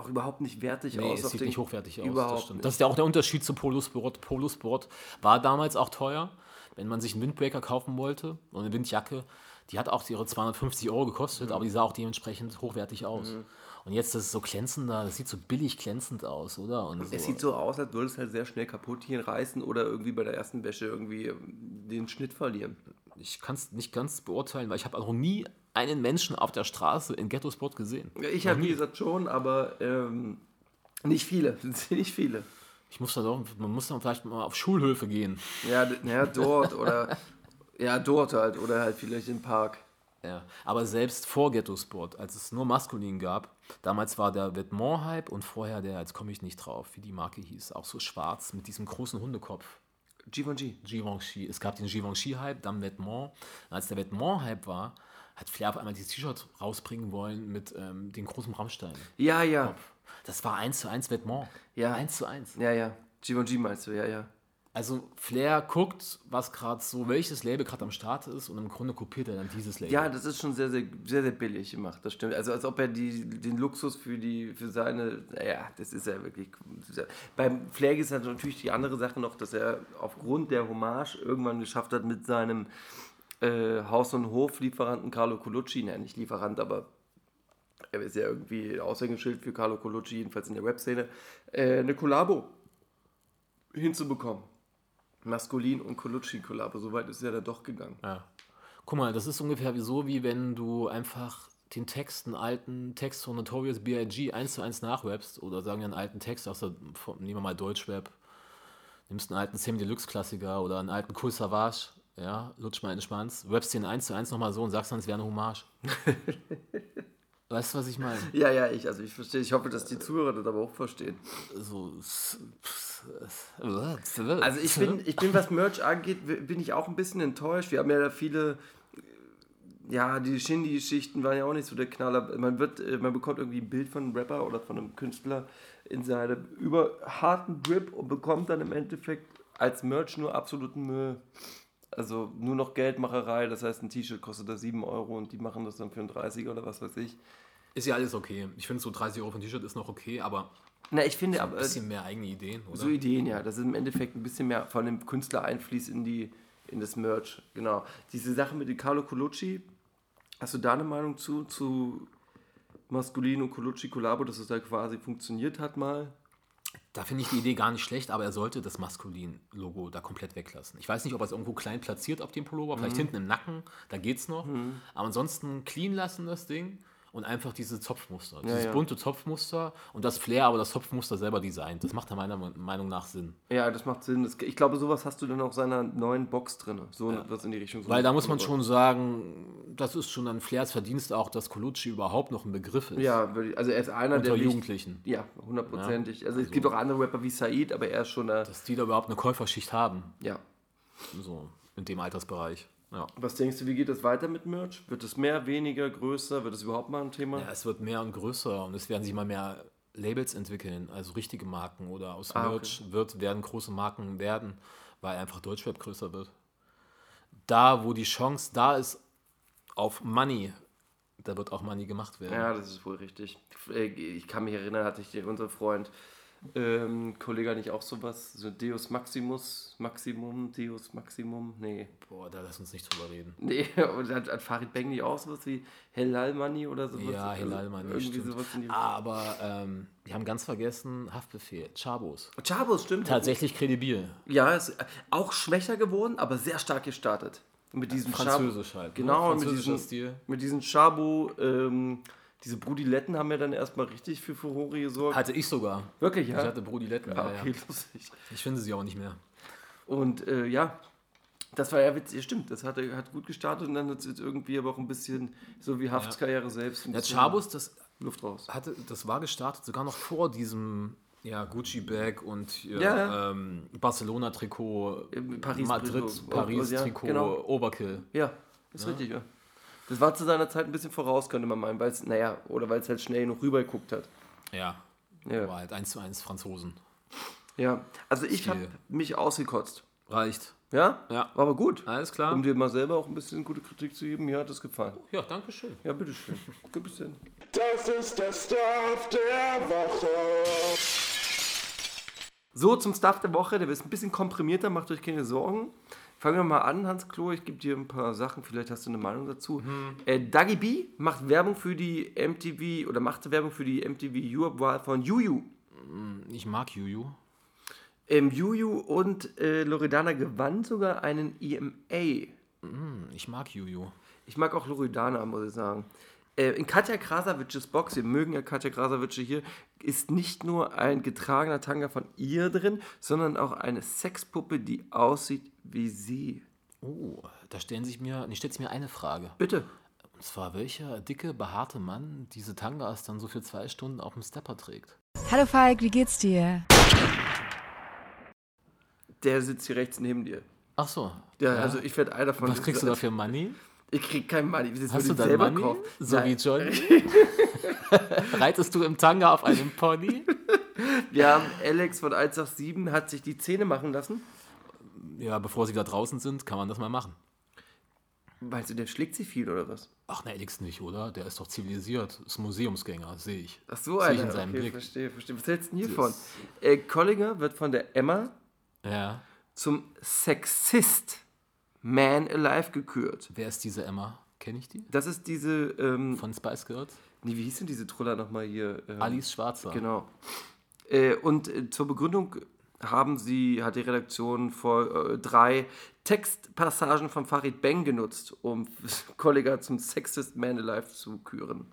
auch überhaupt nicht wertig Nee, aus. es sieht nicht hochwertig aus. Überhaupt das, das ist ja auch der Unterschied zu Polosport. Polosport war damals auch teuer, wenn man sich einen Windbreaker kaufen wollte und eine Windjacke. Die hat auch ihre 250 Euro gekostet, aber die sah auch dementsprechend hochwertig aus. Mhm. Und jetzt das ist so glänzender, das sieht so billig glänzend aus, oder? Und so. Es sieht so aus, als würde es halt sehr schnell kaputt hier reißen oder irgendwie bei der ersten Wäsche irgendwie ähm, den Schnitt verlieren. ich kann es nicht ganz beurteilen, weil ich habe auch noch nie einen Menschen auf der Straße in Ghetto Sport gesehen. Ich habe, wie gesagt, schon, aber ähm, nicht viele. nicht viele. Ich muss da doch, man muss dann vielleicht mal auf Schulhöfe gehen. Ja, ja dort oder ja, dort halt oder halt vielleicht im Park. Ja, aber selbst vor Ghetto Sport, als es nur maskulin gab, damals war der Vetements-Hype und vorher der, jetzt komme ich nicht drauf, wie die Marke hieß, auch so schwarz mit diesem großen Hundekopf. Givenchy. Givenchy. Es gab den Givenchy-Hype, dann Vetements. Und als der Vetements-Hype war, hat Flair auf einmal dieses T-Shirt rausbringen wollen mit ähm, den großen Rammstein. Ja, ja. Das war eins zu eins Vetements. Ja. Eins zu eins. Ja, ja. Givenchy meinst du, ja, ja. Also Flair guckt, was gerade so, welches Label gerade am Start ist und im Grunde kopiert er dann dieses Label. Ja, das ist schon sehr, sehr, sehr, sehr billig gemacht, das stimmt. Also als ob er die, den Luxus für die, für seine, naja, das ist ja wirklich. Beim Flair ist halt natürlich die andere Sache noch, dass er aufgrund der Hommage irgendwann geschafft hat mit seinem äh, Haus- und Hoflieferanten Carlo Colucci, ne, nicht Lieferant, aber er ist ja irgendwie Aushängeschild für Carlo Colucci, jedenfalls in der Webszene, äh, eine Kollabo hinzubekommen. Maskulin und Colucci-Kollabo, soweit ist er dann doch gegangen. Ja. Guck mal, das ist ungefähr so, wie wenn du einfach den Text, einen alten Text von Notorious B.I.G. eins zu eins nachwebst oder sagen wir einen alten Text aus nehmen wir mal Deutschrap, nimmst einen alten Sam Deluxe Klassiker oder einen alten Cool Savage, ja, lutsch mal in den Schwanz, webst den eins zu eins nochmal so und sagst dann, es wäre eine Hommage. weißt du, was ich meine? Ja, ja, ich, also ich verstehe, ich hoffe, dass die Zuhörer das aber auch verstehen. So, Also ich bin, ich bin, was Merch angeht, bin ich auch ein bisschen enttäuscht. Wir haben ja da viele, ja, die Shindy-Geschichten waren ja auch nicht so der Knaller. Man wird, äh, man bekommt irgendwie ein Bild von einem Rapper oder von einem Künstler in seinem über harten Drip und bekommt dann im Endeffekt als Merch nur absoluten Müll. Also nur noch Geldmacherei, das heißt, ein T-Shirt kostet da 7 Euro und die machen das dann für einen 30er oder was weiß ich. Ist ja alles okay. Ich finde so 30 Euro für ein T-Shirt ist noch okay, aber Na, ich finde ein aber, äh, bisschen mehr eigene Ideen, oder? So Ideen, ja. Das ist im Endeffekt ein bisschen mehr von dem Künstler einfließt in die in das Merch. Genau. Diese Sache mit dem Carlo Colucci, hast du da eine Meinung zu, zu Maskulin und Colucci Collabo, dass es da quasi funktioniert hat mal? Da finde ich die Idee gar nicht schlecht, aber er sollte das Maskulin-Logo da komplett weglassen. Ich weiß nicht, ob er es irgendwo klein platziert auf dem Pullover, vielleicht Mhm. hinten im Nacken, da geht's noch. Aber ansonsten clean lassen das Ding und einfach diese Zopfmuster, dieses ja. bunte Zopfmuster und das Flair, aber das Zopfmuster selber designt. Das macht meiner Meinung nach Sinn. Ja, das macht Sinn. Ich glaube, sowas hast du dann auf seiner neuen Box drin. So was in die Richtung. So Weil da muss man schon sagen, das ist schon ein Flairs Verdienst auch, dass Colucci überhaupt noch ein Begriff ist. Ja, also er ist einer unter der wichtig- Jugendlichen. Ja, hundertprozentig. also, es gibt auch andere Rapper wie Said, aber er ist schon da. Dass die da überhaupt eine Käuferschicht haben, Ja. so in dem Altersbereich. Ja. Was denkst du, wie geht es weiter mit Merch? Wird es mehr, weniger, größer? Wird es überhaupt mal ein Thema? Ja, es wird mehr und größer und es werden sich mal mehr Labels entwickeln, also richtige Marken oder aus Ah, Merch wird, werden große Marken werden, weil einfach Deutschrap größer wird. Da, wo die Chance da ist auf Money, da wird auch Money gemacht werden. Ja, das ist wohl richtig. Äh, Ich kann mich erinnern, hatte ich unser Freund, ähm, Kollege nicht auch sowas? So Deus Maximus, Maximum, Deus Maximum? Nee. Boah, da lass uns nicht drüber reden. Nee, und hat, hat Farid Bang nicht auch sowas wie Helal Money oder sowas? Ja, Also Hilal Money, Irgendwie stimmt. sowas in die Aber ähm, wir haben ganz vergessen, Haftbefehl, Chabos. Chabos, stimmt. Tatsächlich kredibil. Ja, ist auch schwächer geworden, aber sehr stark gestartet. Mit diesem Französisch Chabo- halt, ne? Genau, mit diesem, Stil. mit diesen Chabo, ähm, diese Brudiletten haben ja dann erstmal richtig für Furore gesorgt. Hatte ich sogar. Wirklich, ja? Ich hatte Brodiletten. ja, Ja, okay, ja. lustig. Ich finde sie auch nicht mehr. Und äh, ja, das war ja witzig, stimmt, das hatte, hat gut gestartet und dann hat es jetzt irgendwie aber auch ein bisschen, so wie Hafts Karriere selbst, ein Der Chabos, das Luft raus. hatte, das war gestartet sogar noch vor diesem ja, Gucci-Bag und hier, Ja, ja. ähm, Barcelona-Trikot, Ähm, Paris- Madrid, Trikot, Paris-Trikot, ja, genau. Overkill. Ja, ist richtig, ja. Das war zu seiner Zeit ein bisschen voraus, könnte man meinen, weil es, naja, oder weil es halt schnell noch rübergeguckt hat. Ja, Ja. war halt 1 zu 1 Franzosen. Ja, also ich habe mich ausgekotzt. Reicht. Ja? Ja. War aber gut. Alles klar. Um dir mal selber auch ein bisschen gute Kritik zu geben, mir hat das gefallen. ja, danke schön. Ja, bitteschön. Gut bisschen. Das ist der Stuff der Woche. So, zum Stuff der Woche, der ist ein bisschen komprimierter, macht euch keine Sorgen. Fangen wir mal an, Hans Klo, ich gebe dir ein paar Sachen, vielleicht hast du eine Meinung dazu. Äh, Dagi B macht Werbung für die MTV oder machte Werbung für die MTV Europe-Wahl von Juju. Ich mag Juju. Ähm, Juju und äh, Loredana gewann sogar einen EMA. Hm, Ich mag Juju. Ich mag auch Loredana, muss ich sagen. Äh, in Katja Krasavitsches Box, wir mögen ja Katja Krasavitsche hier, ist nicht nur ein getragener Tanga von ihr drin, sondern auch eine Sexpuppe, die aussieht wie sie. Oh, da stellen sich mir, nee, stellt sich mir eine Frage. Bitte. Und zwar, welcher dicke, behaarte Mann diese Tangas dann so für zwei Stunden auf dem Stepper trägt? Hallo Falk, wie geht's dir? Der sitzt hier rechts neben dir. Ach so. Ja, also ich werde einer von Was kriegst du da für Money? Ich krieg kein Money. Das Hast du ich da selber Money? kaufen. So Nein. wie Johnny? Reitest du im Tanga auf einem Pony? Wir haben Alex von 187 hat sich die Zähne machen lassen. Ja, bevor sie wieder draußen sind, kann man das mal machen. Meinst du, der schlägt sie viel oder was? Ach, ne, Alex nicht, oder? Der ist doch zivilisiert. Ist Museumsgänger, sehe ich. Ach so, Sehe ich Alter. in seinem okay, Blick. verstehe, verstehe. Was hältst du denn hiervon? Äh, Collinger wird von der Emma Ja. zum Sexist Man Alive gekürt. Wer ist diese Emma? Kenne ich die? Das ist diese, ähm, Von Spice Girls? nee, wie hieß denn diese Truller nochmal hier? Ähm, Alice Schwarzer. Genau. Äh, und äh, zur Begründung haben sie, hat die Redaktion vor äh, drei Textpassagen von Farid Bang genutzt, um Kollega zum Sexist Man Alive zu küren.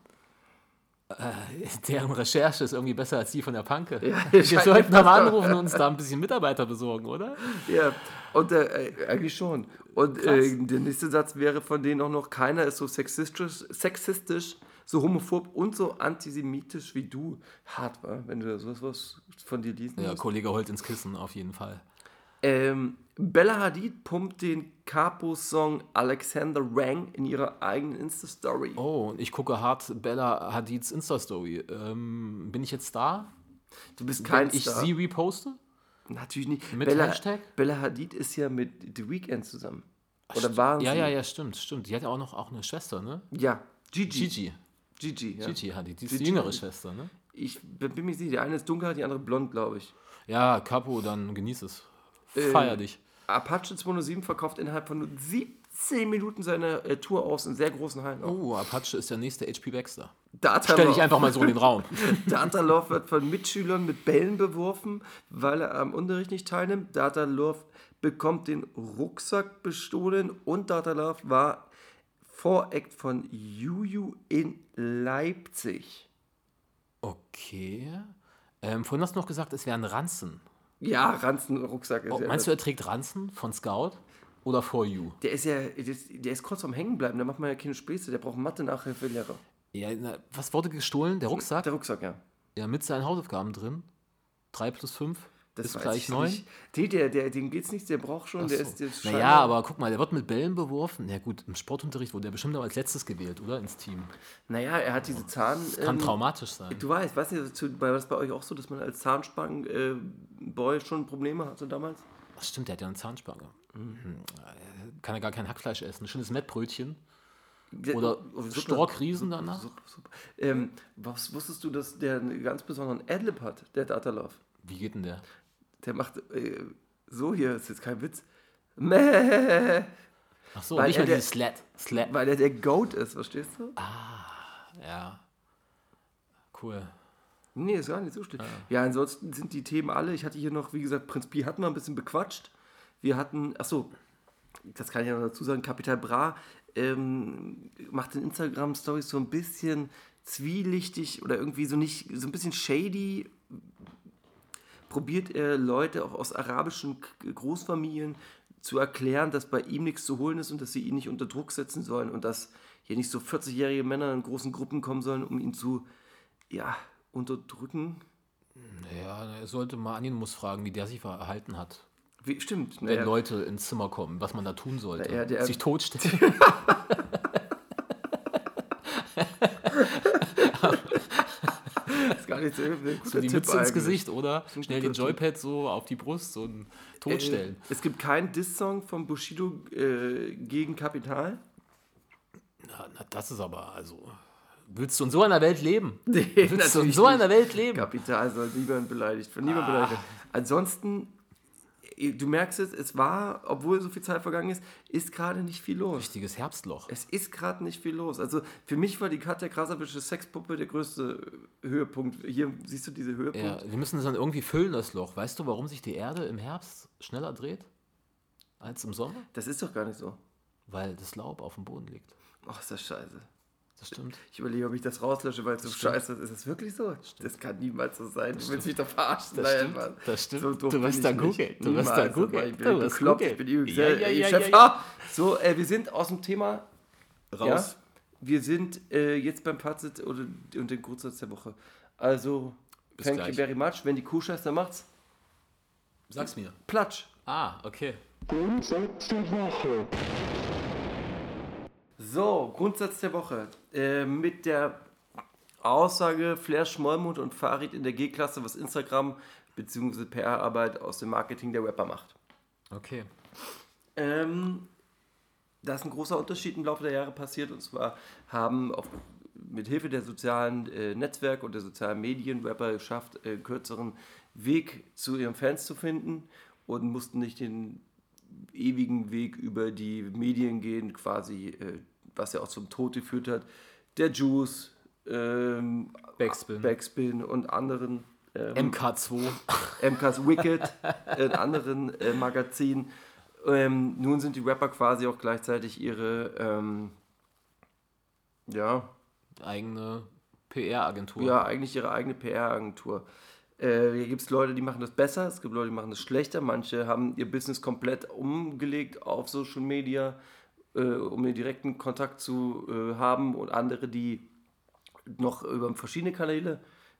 Deren Recherche ist irgendwie besser als die von der Panke. Ja, Wir sollten mal anrufen und uns da ein bisschen Mitarbeiter besorgen, oder? Ja, und äh, äh, eigentlich schon. Und äh, der nächste Satz wäre von denen auch noch, keiner ist so sexistisch, sexistisch, so homophob und so antisemitisch wie du. Hart, war, wenn du sowas was von dir liest. Ja, Kollege heult ins Kissen, auf jeden Fall. Ähm, Bella Hadid pumpt den Capo-Song Alexander Wang in ihrer eigenen Insta-Story. Oh, und ich gucke hart Bella Hadids Insta-Story. Ähm, bin ich jetzt da? du bist kein Wenn ich Star. sie reposte? Natürlich nicht. Mit Bella, Hashtag? Bella Hadid ist ja mit The Weeknd zusammen. Oder waren Ja, sie? ja, ja, stimmt, stimmt. Die hat ja auch noch auch eine Schwester, ne? Ja, Gigi. Gigi. Gigi, ja. Gigi Hadid, die ist Gigi die jüngere Hadid. Schwester, ne? Ich bin mir sicher, die eine ist dunkel, die andere blond, glaube ich. Ja, Capo, dann genieß es. Äh, Feier dich. Apache 207 verkauft innerhalb von nur 17 Minuten seine äh, Tour aus in sehr großen Hallen. auch. Oh, Apache ist der nächste HP Baxter. Data Stell dich einfach mal so in den Raum. Datalov wird von Mitschülern mit Bällen beworfen, weil er am Unterricht nicht teilnimmt. Datalov bekommt den Rucksack bestohlen und Datalov war Voreact von Juju in Leipzig. Okay. Ähm, vorhin hast du noch gesagt, es wären Ranzen. Ja, Ranzen-Rucksack ist Oh, ja. meinst du, er trägt Ranzen von Scout oder For You? der ist ja, der ist, der ist kurz vorm Hängenbleiben, da macht man ja keine Späße, der braucht Mathe-Nachhilfelehrer. Ja, na, was wurde gestohlen? Der Rucksack? Der Rucksack, ja. Ja, mit seinen Hausaufgaben drin. 3 plus 5 ist weiß gleich ich 9. nicht. Nee, der, der, dem geht's nicht, der braucht schon, der ist, der ist naja, scheinbar- aber guck mal, der wird mit Bällen beworfen. Na gut, im Sportunterricht wurde der bestimmt aber als letztes gewählt, oder? Ins Team. Naja, er hat diese Zahn. Kann ähm, traumatisch sein. Du weißt, weißt du, war das bei euch auch so, dass man als Zahnspangen-Boy schon Probleme hatte damals? Das stimmt, der hat ja eine Zahnspange. Mhm. Kann er gar kein Hackfleisch essen. Ein schönes Mettbrötchen. Oder Oh, Suppe. Storkriesen danach. Suppe, Suppe. Ähm, was wusstest du, dass der einen ganz besonderen Adlib hat, der Datalov? Wie geht denn der? Der macht äh, so hier, ist jetzt kein Witz. Mäh, Ach so, Weil nicht er mal der- dieses Slap. Slap. weil er der Goat ist, verstehst du? Ja. Cool. Nee, ist gar nicht so schlimm. Ja, ansonsten sind die Themen alle. Ich hatte hier noch, wie gesagt, Prinz Pi hatten wir ein bisschen bequatscht. Wir hatten, ach so, das kann ich ja noch dazu sagen, Capital Bra ähm, macht in Instagram-Stories so ein bisschen zwielichtig oder irgendwie so nicht, so ein bisschen shady. Probiert er Leute auch aus arabischen Großfamilien zu erklären, dass bei ihm nichts zu holen ist und dass sie ihn nicht unter Druck setzen sollen und dass hier nicht so 40-jährige Männer in großen Gruppen kommen sollen, um ihn zu, ja, unterdrücken. Ja, er sollte mal Animus fragen, wie der sich verhalten hat. Wie, stimmt. Wenn naja. Leute ins Zimmer kommen, was man da tun sollte. Ja, der- sich totstellen. Gar nicht guter so die Tipp Mütze ins. Gesicht, oder? Schnell den guter Tipp. Joypad so auf die Brust so ein Totstellen. Äh, es gibt keinen Diss-Song von Bushido äh, gegen Kapital. Na, na, das ist aber, also. Willst du in so einer Welt leben? Nee, Willst du in so einer. Welt leben? Kapital soll niemand beleidigt, von niemand Ah. beleidigt werden. Ansonsten, du merkst es, es war, obwohl so viel Zeit vergangen ist, ist gerade nicht viel los. Richtiges Herbstloch. Es ist gerade nicht viel los. Also für mich war die Katja Krasawische Sexpuppe der größte Höhepunkt. Hier siehst du diese Höhepunkt. Ja, wir müssen es dann irgendwie füllen, das Loch. Weißt du, warum sich die Erde im Herbst schneller dreht als im Sommer? Das ist doch gar nicht so. Weil das Laub auf dem Boden liegt. Ach, ist das scheiße. Das stimmt. Ich überlege, ob ich das rauslösche, weil es so stimmt. scheiße ist. Ist das wirklich so? Das kann niemals so sein. Du willst mich doch verarschen. Das Nein, stimmt. Mann. Das stimmt. So Du wirst da googeln. Du wirst da googeln. Ich bin Du wirst bekloppt. Ich googeln. bin übrigens Ja, sehr- ja, ja, Chef. ja, ja. Ah, So, äh, wir sind aus dem Thema Raus. Ja, wir sind äh, jetzt beim Fazit oder, und den Grundsatz der Woche. Also, Bis thank gleich. you very much. Wenn die Kuh scheißt, dann macht's Sag's mir. Platsch. Ah, okay. Grundsatz der Woche. So, Grundsatz der Woche. Äh, mit der Aussage Flair Schmollmund und Farid in der G-Klasse, was Instagram bzw. PR-Arbeit aus dem Marketing der Rapper macht. Okay. Ähm, da ist ein großer Unterschied im Laufe der Jahre passiert und zwar haben auf, mit Hilfe der sozialen äh, Netzwerke und der sozialen Medien Rapper geschafft, äh, einen kürzeren Weg zu ihren Fans zu finden und mussten nicht den ewigen Weg über die Medien gehen, quasi, äh, was ja auch zum Tod geführt hat. Der Juice, ähm, Backspin. Backspin und anderen ähm, MK2. MKs Wicked, in anderen äh, Magazinen. Ähm, nun sind die Rapper quasi auch gleichzeitig ihre, ähm, ja, Eigene PR-Agentur. ja, eigentlich ihre eigene PR-Agentur. Äh, hier gibt es Leute, die machen das besser, es gibt Leute, die machen das schlechter. Manche haben ihr Business komplett umgelegt auf Social Media, äh, um den direkten Kontakt zu äh, haben und andere, die noch über verschiedene Kanäle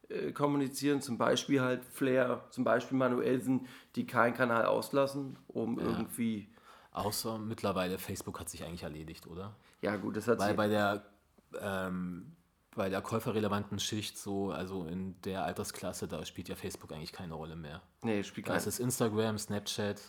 äh, kommunizieren, zum Beispiel halt Flair, zum Beispiel Manuelsen, die keinen Kanal auslassen, um irgendwie, Außer mittlerweile Facebook hat sich eigentlich erledigt, oder? ja gut, das hat Weil sie, bei der, ähm, bei der käuferrelevanten Schicht so, also in der Altersklasse, da spielt ja Facebook eigentlich keine Rolle mehr. nee, spielt Da kein ist Instagram, Snapchat,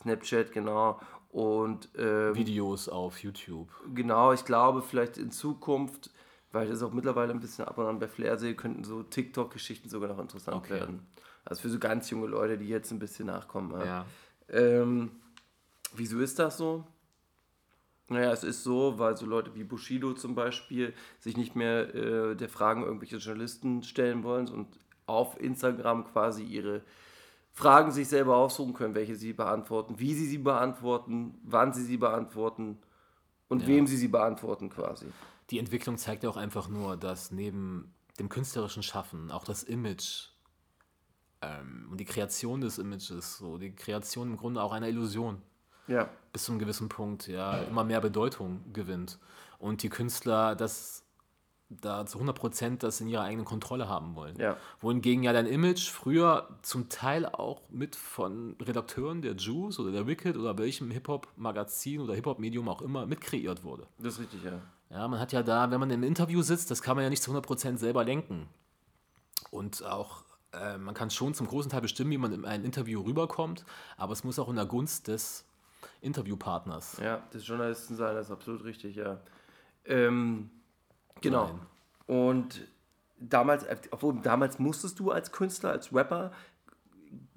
Snapchat, genau, und ähm, Videos auf YouTube. Genau, ich glaube, vielleicht in Zukunft, weil ich das auch mittlerweile ein bisschen ab und an bei Flair sehe, könnten so TikTok-Geschichten sogar noch interessant Okay. werden. Also für so ganz junge Leute, die jetzt ein bisschen nachkommen. Ja. Ja. Ähm, wieso ist das so? Naja, es ist so, weil so Leute wie Bushido zum Beispiel sich nicht mehr äh, der Fragen irgendwelcher Journalisten stellen wollen und auf Instagram quasi ihre Fragen sich selber aussuchen können, welche sie beantworten, wie sie sie beantworten, wann sie sie beantworten und Ja. wem sie sie beantworten quasi. Die Entwicklung zeigt ja auch einfach nur, dass neben dem künstlerischen Schaffen auch das Image ähm, und die Kreation des Images, so die Kreation im Grunde auch einer Illusion Ja, bis zu einem gewissen Punkt ja immer mehr Bedeutung gewinnt und die Künstler das da zu 100% das in ihrer eigenen Kontrolle haben wollen. Ja. Wohingegen ja dein Image früher zum Teil auch mit von Redakteuren der Juice oder der Wicked oder welchem Hip-Hop-Magazin oder Hip-Hop-Medium auch immer mitkreiert wurde. das ist richtig, ja. Ja, man hat ja da, wenn man im Interview sitzt, das kann man ja nicht zu 100% selber lenken. Und auch äh, man kann schon zum großen Teil bestimmen, wie man in ein Interview rüberkommt, aber es muss auch in der Gunst des Interviewpartners. Ja, des Journalisten sein, das ist absolut richtig, ja. Ähm, genau. Nein. Und damals, obwohl damals musstest du als Künstler, als Rapper,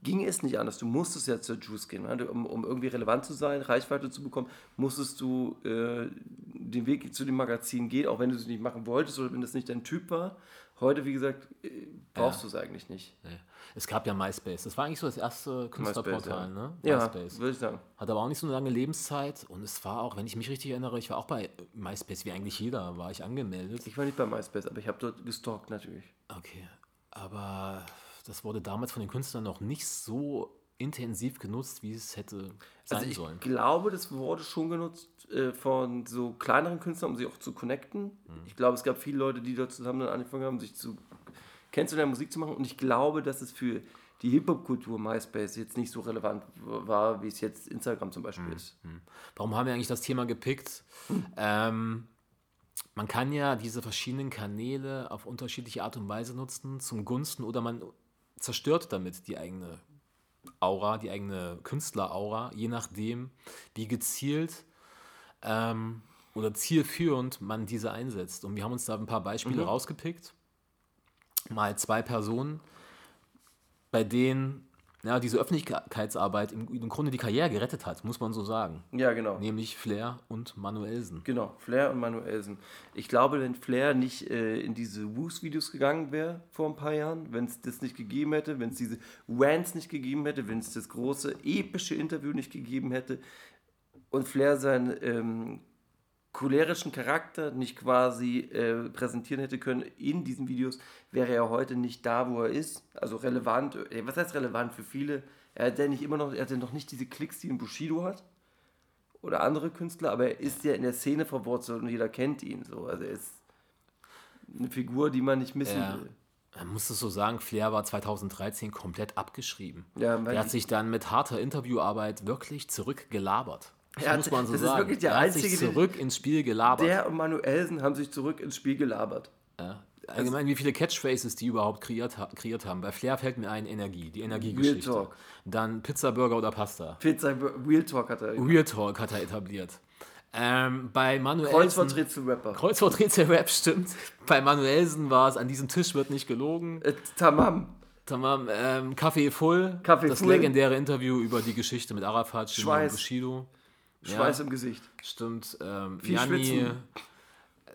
ging es nicht anders. Du musstest ja zur Juice gehen. Ne? Um, um irgendwie relevant zu sein, Reichweite zu bekommen, musstest du äh, den Weg zu dem Magazin gehen, auch wenn du es nicht machen wolltest oder wenn das nicht dein Typ war. Heute, wie gesagt, äh, brauchst du es eigentlich nicht. Nee. Es gab ja MySpace. Das war eigentlich so das erste Künstlerportal, ja. ne? Ja, MySpace. würde ich sagen. Hat aber auch nicht so eine lange Lebenszeit und es war auch, wenn ich mich richtig erinnere, ich war auch bei MySpace, wie eigentlich jeder, war ich angemeldet. Ich war nicht bei MySpace, aber ich habe dort gestalkt natürlich. Okay, aber das wurde damals von den Künstlern noch nicht so intensiv genutzt, wie es hätte sein Also ich sollen. glaube, das wurde schon genutzt äh, von so kleineren Künstlern, um sich auch zu connecten. Mhm. Ich glaube, es gab viele Leute, die dort zusammen dann angefangen haben, sich zu kennenzulernen, Musik zu machen. Und ich glaube, dass es für die Hip-Hop-Kultur MySpace jetzt nicht so relevant war, wie es jetzt Instagram zum Mhm. Beispiel ist. Warum haben wir eigentlich das Thema gepickt? Ähm, man kann ja diese verschiedenen Kanäle auf unterschiedliche Art und Weise nutzen, zum Gunsten oder man zerstört damit die eigene Aura, die eigene Künstleraura, je nachdem, wie gezielt ähm, oder zielführend man diese einsetzt. Und wir haben uns da ein paar Beispiele rausgepickt. Mal zwei Personen, bei denen ja, diese Öffentlichkeitsarbeit im, im Grunde die Karriere gerettet hat, muss man so sagen. Ja, genau. Nämlich Flair und Manuelsen. Genau, Flair und Manuelsen. Ich glaube, wenn Flair nicht äh, in diese Woos-Videos gegangen wäre vor ein paar Jahren, wenn es das nicht gegeben hätte, wenn es diese Rants nicht gegeben hätte, wenn es das große epische Interview nicht gegeben hätte und Flair seinen ähm, cholerischen Charakter nicht quasi äh, präsentieren hätte können in diesen Videos, wäre er heute nicht da, wo er ist. Also relevant, äh, was heißt relevant für viele? Er hat ja nicht immer noch, er hat ja noch nicht diese Klicks, die ein Bushido hat oder andere Künstler, aber er ist ja in der Szene verwurzelt und jeder kennt ihn. So. Also er ist eine Figur, die man nicht missen Ja. will. Man muss es so sagen, Flair war 2013 komplett abgeschrieben. Ja, er hat sich dann mit harter Interviewarbeit wirklich zurückgelabert. Das hat- muss man so das ist sagen. wirklich der er hat einzige, sich der- zurück ins Spiel gelabert. Der und Manuelsen haben sich zurück ins Spiel gelabert. ja. Allgemein, wie viele Catchphrases die überhaupt kreiert, ha kreiert haben. Bei Flair fällt mir ein Energie, die Energiegeschichte. Real Talk. Dann Pizza, Burger oder Pasta. Pizza Real Talk hat er. Real Talk hat er etabliert. Ähm, bei Manuelsen... Kreuzworträtsel-Rapper. Kreuzworträtsel-Rap, stimmt. Bei Manuelsen war es, an diesem Tisch wird nicht gelogen. Äh, Tamam. Tamam, ähm, Kaffee Full. Kaffee das Full. legendäre Interview über die Geschichte mit Arafat, Schweiß. Bushido. Schweiß Ja. im Gesicht. Stimmt. Ähm, Viel Janni, schwitzen.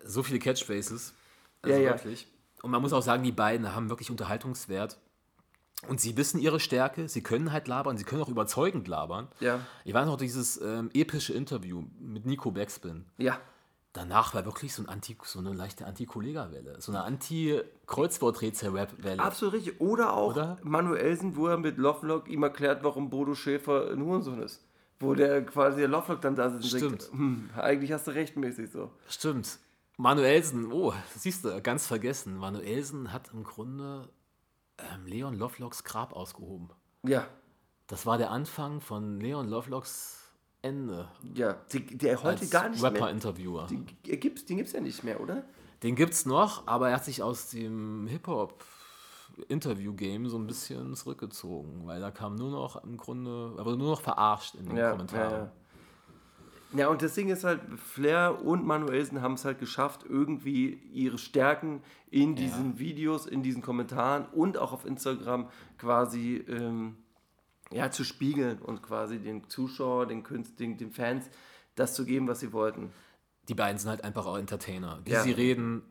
so viele Catchphrases. Also Ja, ja. wirklich. Und man muss auch sagen, die beiden haben wirklich Unterhaltungswert. Und sie wissen ihre Stärke, sie können halt labern, sie können auch überzeugend labern. Ja. Ich weiß noch dieses ähm, epische Interview mit Nico Backspin. Ja. Danach war wirklich so, ein Anti, so eine leichte Anti-Kollega-Welle. So eine Anti-Kreuzworträtsel-Rap-Welle. Absolut richtig. Oder auch Oder? Manuelsen, wo er mit Lovelock ihm erklärt, warum Bodo Schäfer ein Hurensohn ist. Wo der quasi der Lovelock dann da sitzt und Stimmt. denkt, hm, eigentlich hast du recht mäßig so. Stimmt. Manuelsen, oh, siehst du, ganz vergessen. Manuelsen hat im Grunde ähm, Leon Lovelocks Grab ausgehoben. Ja. Das war der Anfang von Leon Lovelocks Ende Ja. Der heute gar nicht mehr. Rapper-Interviewer. Die, er gibt's, den gibt's ja nicht mehr, oder? Den gibt's noch, aber er hat sich aus dem Hip-Hop-Interview-Game so ein bisschen zurückgezogen, weil da kam nur noch im Grunde, er wurde nur noch verarscht in den Ja, Kommentaren. ja, ja. Ja, und das Ding ist halt, Flair und Manuelsen haben es halt geschafft, irgendwie ihre Stärken in diesen Videos, in diesen Kommentaren und auch auf Instagram quasi ähm, ja, zu spiegeln und quasi den Zuschauer, den Künstlern, den Fans das zu geben, was sie wollten. Die beiden sind halt einfach auch Entertainer. Wie Ja. sie reden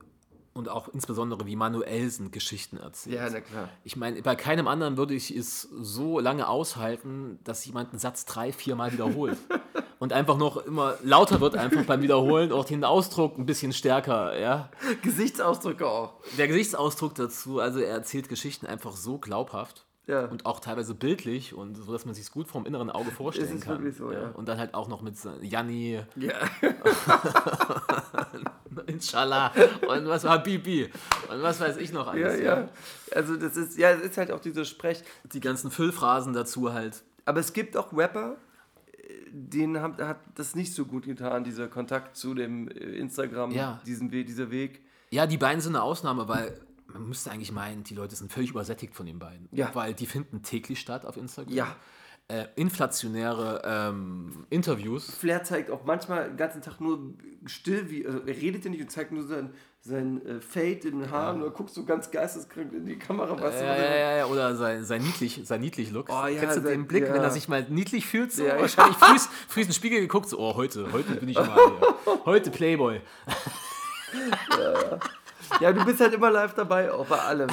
und auch insbesondere wie Manuelsen Geschichten erzählt. Ja, na klar. Ich meine, bei keinem anderen würde ich es so lange aushalten, dass jemand einen Satz drei, viermal wiederholt. und einfach noch immer lauter wird einfach beim Wiederholen, auch den Ausdruck ein bisschen stärker, ja. Gesichtsausdrücke auch. Der Gesichtsausdruck dazu, also er erzählt Geschichten einfach so glaubhaft. Ja. Und auch teilweise bildlich und so, dass man sich gut vom inneren Auge vorstellen ist kann. wirklich so, ja. Und dann halt auch noch mit Janni, Ja. Inshallah und was war Bibi und was weiß ich noch ja, alles. ja. Also das ist, ja, es ist halt auch dieser Sprech. Die ganzen Füllphrasen dazu halt. Aber es gibt auch Rapper, äh, denen hat, hat das nicht so gut getan, dieser Kontakt zu dem äh, Instagram, Ja. diesen We dieser Weg. Ja, die beiden sind eine Ausnahme, weil man müsste eigentlich meinen, die Leute sind völlig übersättigt von den beiden. Ja. Weil die finden täglich statt auf Instagram. Ja. Äh, inflationäre ähm, Interviews. Flair zeigt auch manchmal den ganzen Tag nur still, wie, also er redet ja nicht und zeigt nur sein, sein äh, Fade in den Haaren oder guckt so ganz geisteskrank in die Kamera, weißt du, Ja, was ja, ja, ja, oder sein, sein niedlich, sein niedlich Look. Oh, ja, Kennst du sein- den Blick, ja. wenn er sich mal niedlich fühlt? So? Ja, ja. Wahrscheinlich früh, früh in den Spiegel geguckt, so, oh, heute, heute bin ich mal hier. Heute Playboy. Ja, du bist halt immer live dabei, auch bei allem.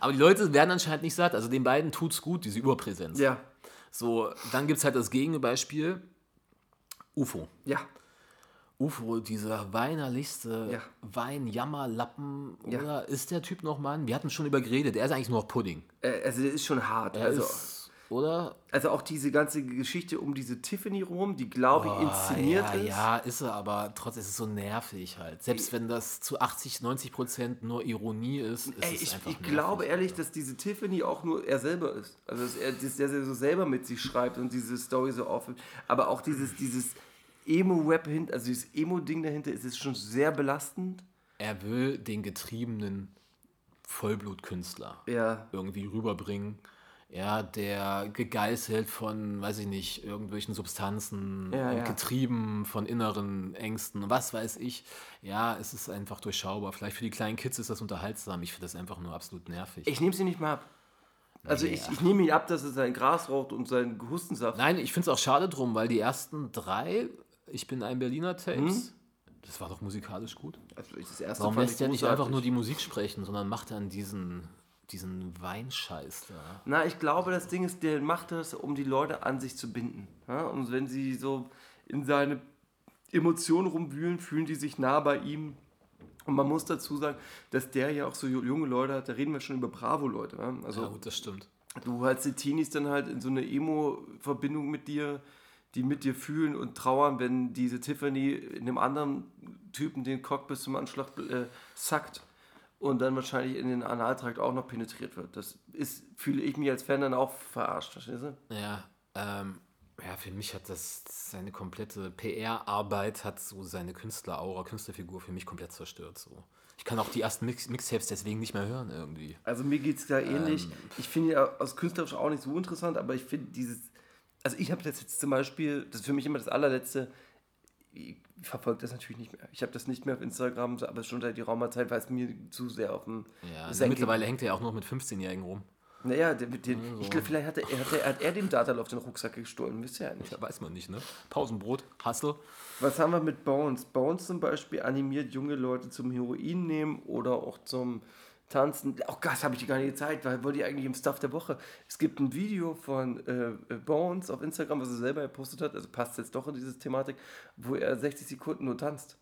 Aber die Leute werden anscheinend nicht satt. Also den beiden tut's gut, diese Überpräsenz. Ja, So, dann gibt es halt das Gegenbeispiel. UFO. ja. UFO, dieser weinerlichste Ja. Weinjammerlappen, Ja. oder ist der Typ noch Mann? Wir hatten schon über geredet, er ist eigentlich nur noch Pudding. Äh, Also, das ist schon hart. Er Also, ist, oder? also auch diese ganze Geschichte um diese Tiffany rum, die, glaube ich, inszeniert ja, ist. Ja, ist er, aber trotzdem ist es so nervig halt. Selbst wenn das zu 80, 90 Prozent nur Ironie ist, ist Ey, es ich, einfach ich nervig. glaube ehrlich, dass diese Tiffany auch nur er selber ist. Also dass er, dass er so selber mit sich schreibt und diese Story so aufhört. Aber auch dieses, dieses Emo-Rap hinter, also dieses Emo-Ding dahinter, ist es schon sehr belastend. Er will den getriebenen Vollblutkünstler Ja. irgendwie rüberbringen. Ja, der gegeißelt von, weiß ich nicht, irgendwelchen Substanzen, Ja, und ja. getrieben von inneren Ängsten, was weiß ich. Ja, es ist einfach durchschaubar. Vielleicht für die kleinen Kids ist das unterhaltsam. Ich finde das einfach nur absolut nervig. Ich nehme sie nicht mal ab. Also ich, ich nehme ihn ab, dass er sein Gras raucht und seinen Hustensaft. Nein, ich finde es auch schade drum, weil die ersten drei, ich bin ein Berliner Tapes, das war doch musikalisch gut. Also das erste Warum lässt der nicht einfach nur die Musik sprechen, sondern macht dann diesen, diesen Weinscheiß da? Na, ich glaube, das Ding ist, der macht das, um die Leute an sich zu binden. Ja? Und wenn sie so in seine Emotionen rumwühlen, fühlen die sich nah bei ihm. Und man muss dazu sagen, dass der ja auch so ju- junge Leute hat, da reden wir schon über Bravo-Leute. Ja? Also Ja, gut, das stimmt. du hast die Teenies dann halt in so eine Emo-Verbindung mit dir, die mit dir fühlen und trauern, wenn diese Tiffany in einem anderen Typen den Cock bis zum Anschlag äh, sackt und dann wahrscheinlich in den Analtrakt auch noch penetriert wird. Das ist, fühle ich mich als Fan dann auch verarscht, verstehst du? Ja, ähm, ja, für mich hat das seine komplette PR-Arbeit, hat so seine Künstleraura, Künstlerfigur für mich komplett zerstört. So. Ich kann auch die ersten Mix Mixtapes deswegen nicht mehr hören irgendwie. Also mir geht es da ähnlich. ich finde ja aus künstlerisch auch nicht so interessant, aber ich finde dieses, also ich habe das jetzt zum Beispiel, das ist für mich immer das allerletzte, verfolge das natürlich nicht mehr. Ich habe das nicht mehr auf Instagram, aber schon seit geraumer Zeit, weil es mir zu sehr auf dem Ja, also Senkel- mittlerweile hängt er ja auch noch mit 15-Jährigen rum. Naja, mit den, ich glaube, vielleicht hat er, hat, er, hat er dem Datal auf den Rucksack gestohlen, wisst ihr ja nicht. Da weiß man nicht, ne? Pausenbrot, Hustle. Was haben wir mit Bones? Bones zum Beispiel animiert junge Leute zum Heroin nehmen oder auch zum Tanzen. Auch das habe ich dir gar nicht gezeigt, weil wollte ich eigentlich im Stuff der Woche. Es gibt ein Video von äh, Bones auf Instagram, was er selber gepostet hat, also passt jetzt doch in diese Thematik, wo er 60 Sekunden nur tanzt.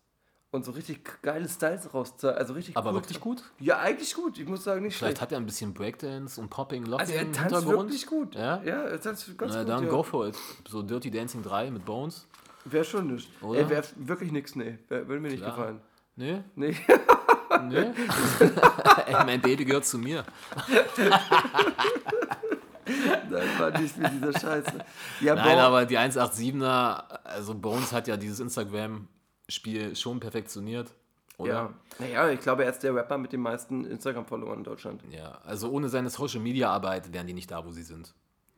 Und so richtig geile Styles raus, also richtig Aber cool. wirklich gut? Ja, eigentlich gut. Ich muss sagen, nicht Vielleicht schlecht. hat er ein bisschen Breakdance und Popping, Locking Also er tanzt wirklich gut. Ja? ja er tanzt ganz Na gut. dann ja. go for it. So Dirty Dancing 3 mit Bones. Wäre schon nicht. Oder? Wäre wirklich nix, nee. Wär, würde mir nicht Klar. gefallen. Nee? Nee. Nee? Ey, mein Baby gehört zu mir. Nein, war nicht mit dieser Scheiße. Ja, Nein, Bo- aber die 187er, also Bones hat ja dieses Instagram-Spiel schon perfektioniert. Oder? Ja. Naja, ich glaube, er ist der Rapper mit den meisten Instagram-Followern in Deutschland. Ja, also ohne seine Social-Media-Arbeit wären die nicht da, wo sie sind.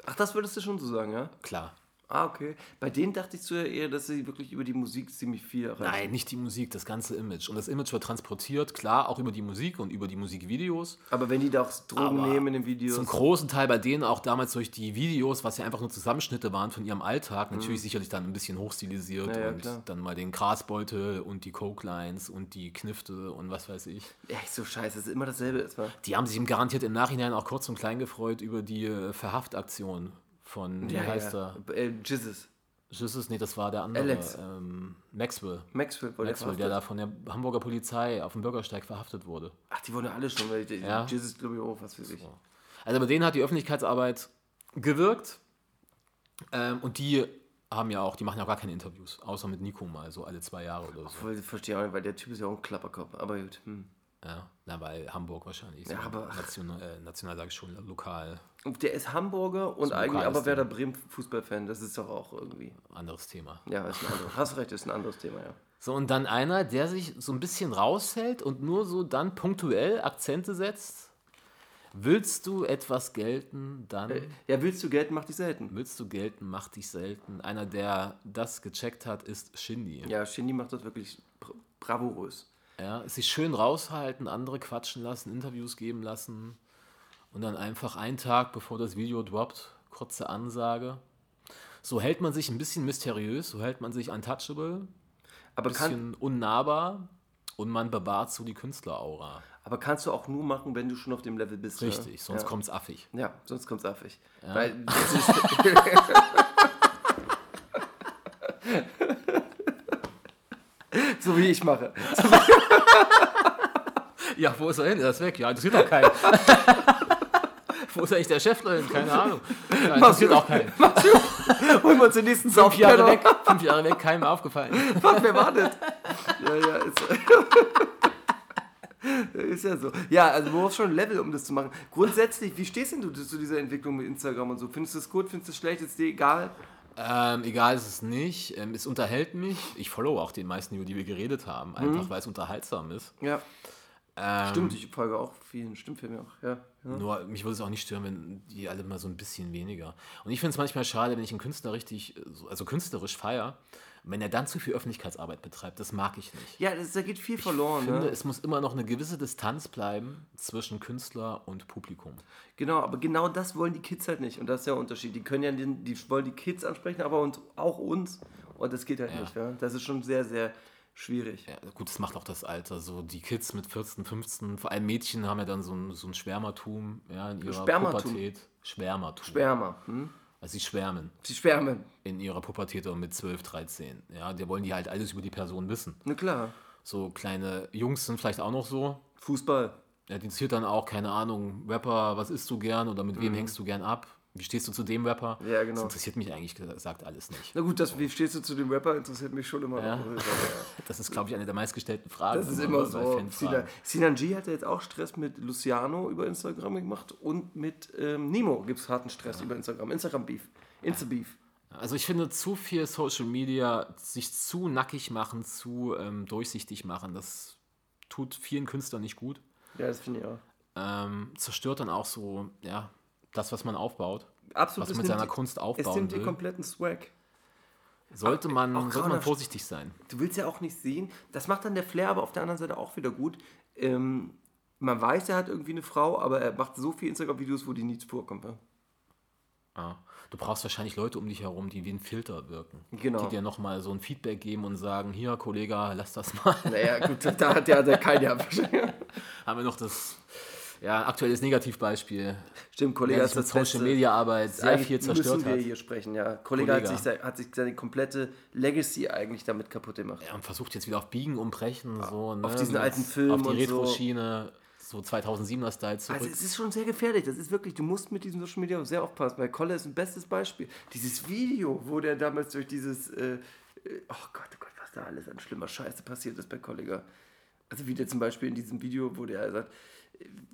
Ach, das würdest du schon so sagen, ja? Klar. Ah, okay. Bei denen dachte ich so eher, dass sie wirklich über die Musik ziemlich viel erreichen. Nein, nicht die Musik, das ganze Image. Und das Image wird transportiert, klar, auch über die Musik und über die Musikvideos. Aber wenn die da auch Drogen Aber nehmen in den Videos. Zum großen Teil bei denen auch damals durch die Videos, was ja einfach nur Zusammenschnitte waren von ihrem Alltag, natürlich sicherlich dann ein bisschen hochstilisiert Mhm. Ja, ja, und klar. dann mal den Grasbeutel und die Coke-Lines und die Knifte und was weiß ich. Echt so scheiße, es ist immer dasselbe. Die haben sich garantiert im Nachhinein auch kurz und klein gefreut über die äh, Verhaftaktion von, wie heißt er? Äh, Jizzes. Jesus, nee, das war der andere. Alex. Ähm, Maxwell. Maxwell wurde Maxwell, der da von der Hamburger Polizei auf dem Bürgersteig verhaftet wurde. Ach, die wurden alle schon, weil die, Ja. Jizzes, glaube ich, auch, was weiß ich. Also bei denen hat die Öffentlichkeitsarbeit gewirkt. Ähm, und die haben ja auch, die machen ja auch gar keine Interviews, außer mit Nico mal, so alle zwei Jahre oder so. Voll, verstehe auch nicht, weil der Typ ist ja auch ein Klapperkopf. Aber gut. Hm. Ja, na, weil Hamburg wahrscheinlich. So Ja, aber- national, äh, national sage ich schon, lokal, der ist Hamburger und eigentlich aber Werder. Bremen Fußballfan. Das ist doch auch irgendwie. anderes Thema. Ja, ist ein anderes. Hast recht, ist ein anderes Thema, ja. So, und dann einer, der sich so ein bisschen raushält und nur so dann punktuell Akzente setzt. Willst du etwas gelten, dann Äh, Ja, willst du Geld, mach dich selten. willst du gelten, mach dich selten. Einer, der das gecheckt hat, ist Shindy. Ja, Shindy macht das wirklich bra- bravourös. Ja, sich schön raushalten, andere quatschen lassen, Interviews geben lassen und dann einfach einen Tag bevor das Video droppt, kurze Ansage. So hält man sich ein bisschen mysteriös, so hält man sich untouchable, Aber, ein bisschen unnahbar und man bewahrt so die Künstleraura. aber kannst du auch nur machen, wenn du schon auf dem Level bist. Richtig, ne? sonst ja. kommt's affig. Ja, sonst kommt's affig. Weil das ist, so wie ich mache. Ja, wo ist er hin? Er ist weg. Ja, interessiert auch keinen. wo ist eigentlich der Chef drin? Keine Ahnung. Ja, interessiert auch keinen. Holen wir uns den nächsten Fünf Jahre Saufpenner. weg, fünf Jahre weg, keinem aufgefallen. Fuck, wer war das? Ja, ja, ist, ist ja so. Ja, also du brauchst schon ein Level, um das zu machen. Grundsätzlich, wie stehst denn du zu dieser Entwicklung mit Instagram und so? Findest du es gut, findest du es schlecht, ist dir egal? Ähm, egal ist es nicht. Ähm, es unterhält mich. Ich follow auch den meisten, über die wir geredet haben, einfach weil es unterhaltsam ist. Ja, Ähm, stimmt, ich folge auch vielen, stimmt für mich auch, ja. ja. Nur mich würde es auch nicht stören, wenn die alle mal so ein bisschen weniger. Und ich finde es manchmal schade, wenn ich einen Künstler richtig, so- also künstlerisch feier, wenn er dann zu viel Öffentlichkeitsarbeit betreibt. Das mag ich nicht. Ja, das, da geht viel verloren. Ich finde, ne? es muss immer noch eine gewisse Distanz bleiben zwischen Künstler und Publikum. Genau, aber genau das wollen die Kids halt nicht. Und das ist ja der Unterschied. Die können ja den, die wollen die Kids ansprechen, aber uns, auch uns. Und das geht halt Ja. nicht. Ja? Das ist schon sehr, sehr schwierig. Ja, gut, das macht auch das Alter. So die Kids mit 14, 15, vor allem Mädchen haben ja dann so ein, so ein Schwärmertum ja, in ihrer Spermatum. Pubertät. Schwärmertum. Schwärmer. Hm? also sie schwärmen Sie schwärmen. in ihrer Pubertät und mit 12, 13. Ja, die wollen die halt alles über die Person wissen. Na klar. So kleine Jungs sind vielleicht auch noch so. Fußball. Ja, die interessiert dann auch, keine Ahnung, Rapper, was isst du gern oder mit wem hängst du gern ab? Wie stehst du zu dem Rapper? Ja, genau. Das interessiert mich eigentlich gesagt alles nicht. Na gut, das, wie stehst du zu dem Rapper, interessiert mich schon immer Ja. noch. Das ist, glaube ich, eine der meistgestellten Fragen. Das ist immer so. Sinan, Sinan G hat ja jetzt auch Stress mit Luciano über Instagram gemacht und mit ähm, Nemo gibt es harten Stress über Instagram. Instagram-Beef. Insta-Beef. Also ich finde, zu viel Social Media, sich zu nackig machen, zu ähm, durchsichtig machen, das tut vielen Künstlern nicht gut. Ja, das finde ich auch. Ähm, zerstört dann auch so, ja, das, was man aufbaut. Absolut. Was es mit seiner die- Kunst Es aufbauen nimmt den kompletten Swag. Sollte man, auch sollte gerade man vorsichtig sein. Du willst ja auch nicht sehen, das macht dann der Flair aber auf der anderen Seite auch wieder gut. Ähm, man weiß, er hat irgendwie eine Frau, aber er macht so viele Instagram-Videos, wo die nichts vorkommt. Ja? Ja. Du brauchst wahrscheinlich Leute um dich herum, die wie ein Filter wirken. Genau. Die dir nochmal so ein Feedback geben und sagen, hier, Kollege, lass das mal. Naja, gut, da hat der, der kein Jahr. Haben wir noch das, ja, aktuelles Negativbeispiel. Stimmt, Kollege sich mit das Social. Media Arbeit sehr Eigentlich viel zerstört müssen wir hat. hier sprechen, ja. Kollege, Hat, Kollege. sich, se- hat sich seine komplette Legacy eigentlich damit kaputt gemacht. Ja, und versucht jetzt wieder auf Biegen und Brechen, so, ne, auf diesen alten Film Auf die und so. Retro-Schiene, so 2007er-Style zurück. Also es ist schon sehr gefährlich. Das ist wirklich, du musst mit diesem Social Media sehr aufpassen, weil Kolle ist ein bestes Beispiel. Dieses Video, wo der damals durch dieses, äh, äh, oh Gott, oh Gott, was da alles an schlimmer Scheiße passiert ist bei Kollega. Also wie der zum Beispiel in diesem Video, wo der sagt,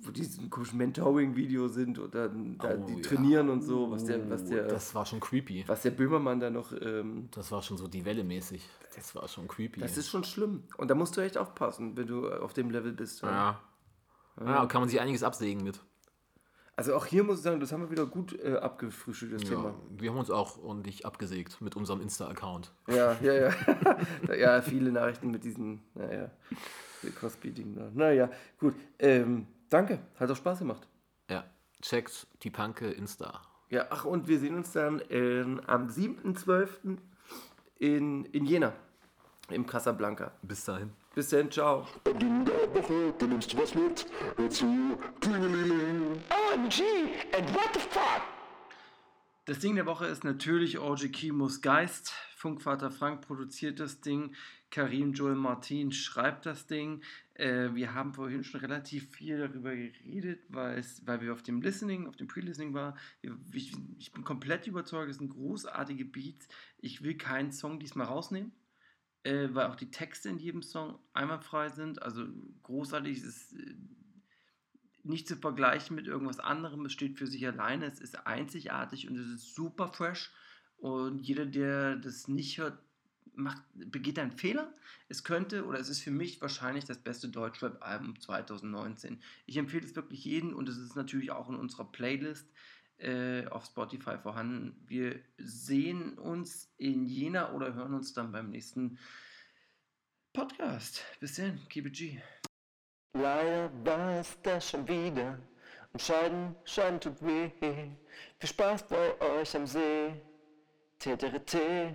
wo die diesen komischen Mentoring-Video sind dann da, Oh, die ja. trainieren und so, was der, was der, das war schon creepy. was der Böhmermann da noch, ähm, Das war schon so die Welle mäßig. Das war schon creepy. das ist schon schlimm. Und da musst du echt aufpassen, wenn du auf dem Level bist. ja. Ja, kann man sich einiges absägen mit. Also auch hier muss ich sagen, das haben wir wieder gut äh, abgefrühstückt, das Thema. Ja, wir haben uns auch ordentlich abgesägt mit unserem Insta-Account. Ja, ja, ja. ja, viele Nachrichten mit diesen, naja, Cosby-Ding da. Naja, gut. Ähm, danke, hat auch Spaß gemacht. Ja, checkt die Panke Insta. Ja, ach, und wir sehen uns dann ähm, am 7.12. In, in Jena, im Casablanca. Bis dahin. Bis dann, ciao. Woche, du nimmst was mit. Hör zu, Klingelingeling. OMG, and what the fuck? Das Ding der Woche ist natürlich OG Kimos Geist. Funkvater Frank produziert das Ding. Karim Joel Martin schreibt das Ding. Äh, wir haben vorhin schon relativ viel darüber geredet, weil, es, wir auf dem Listening, auf dem Pre-Listening waren. Ich, ich bin komplett überzeugt, es sind großartige Beats. Ich will keinen Song diesmal rausnehmen, äh, weil auch die Texte in jedem Song einwandfrei sind. Also großartig, es ist äh, nicht zu vergleichen mit irgendwas anderem. Es steht für sich alleine, es ist einzigartig und es ist super fresh. Und jeder, der das nicht hört, macht, begeht einen Fehler. Es könnte oder es ist für mich wahrscheinlich das beste Deutschrap-Album 2019. Ich empfehle es wirklich jedem und es ist natürlich auch in unserer Playlist äh, auf Spotify vorhanden. Wir sehen uns in Jena oder hören uns dann beim nächsten Podcast. Bis dann, keep it G. Leider war es das schon wieder. Und Scheiden, Scheiden tut weh. Viel Spaß bei euch am See. TTRT,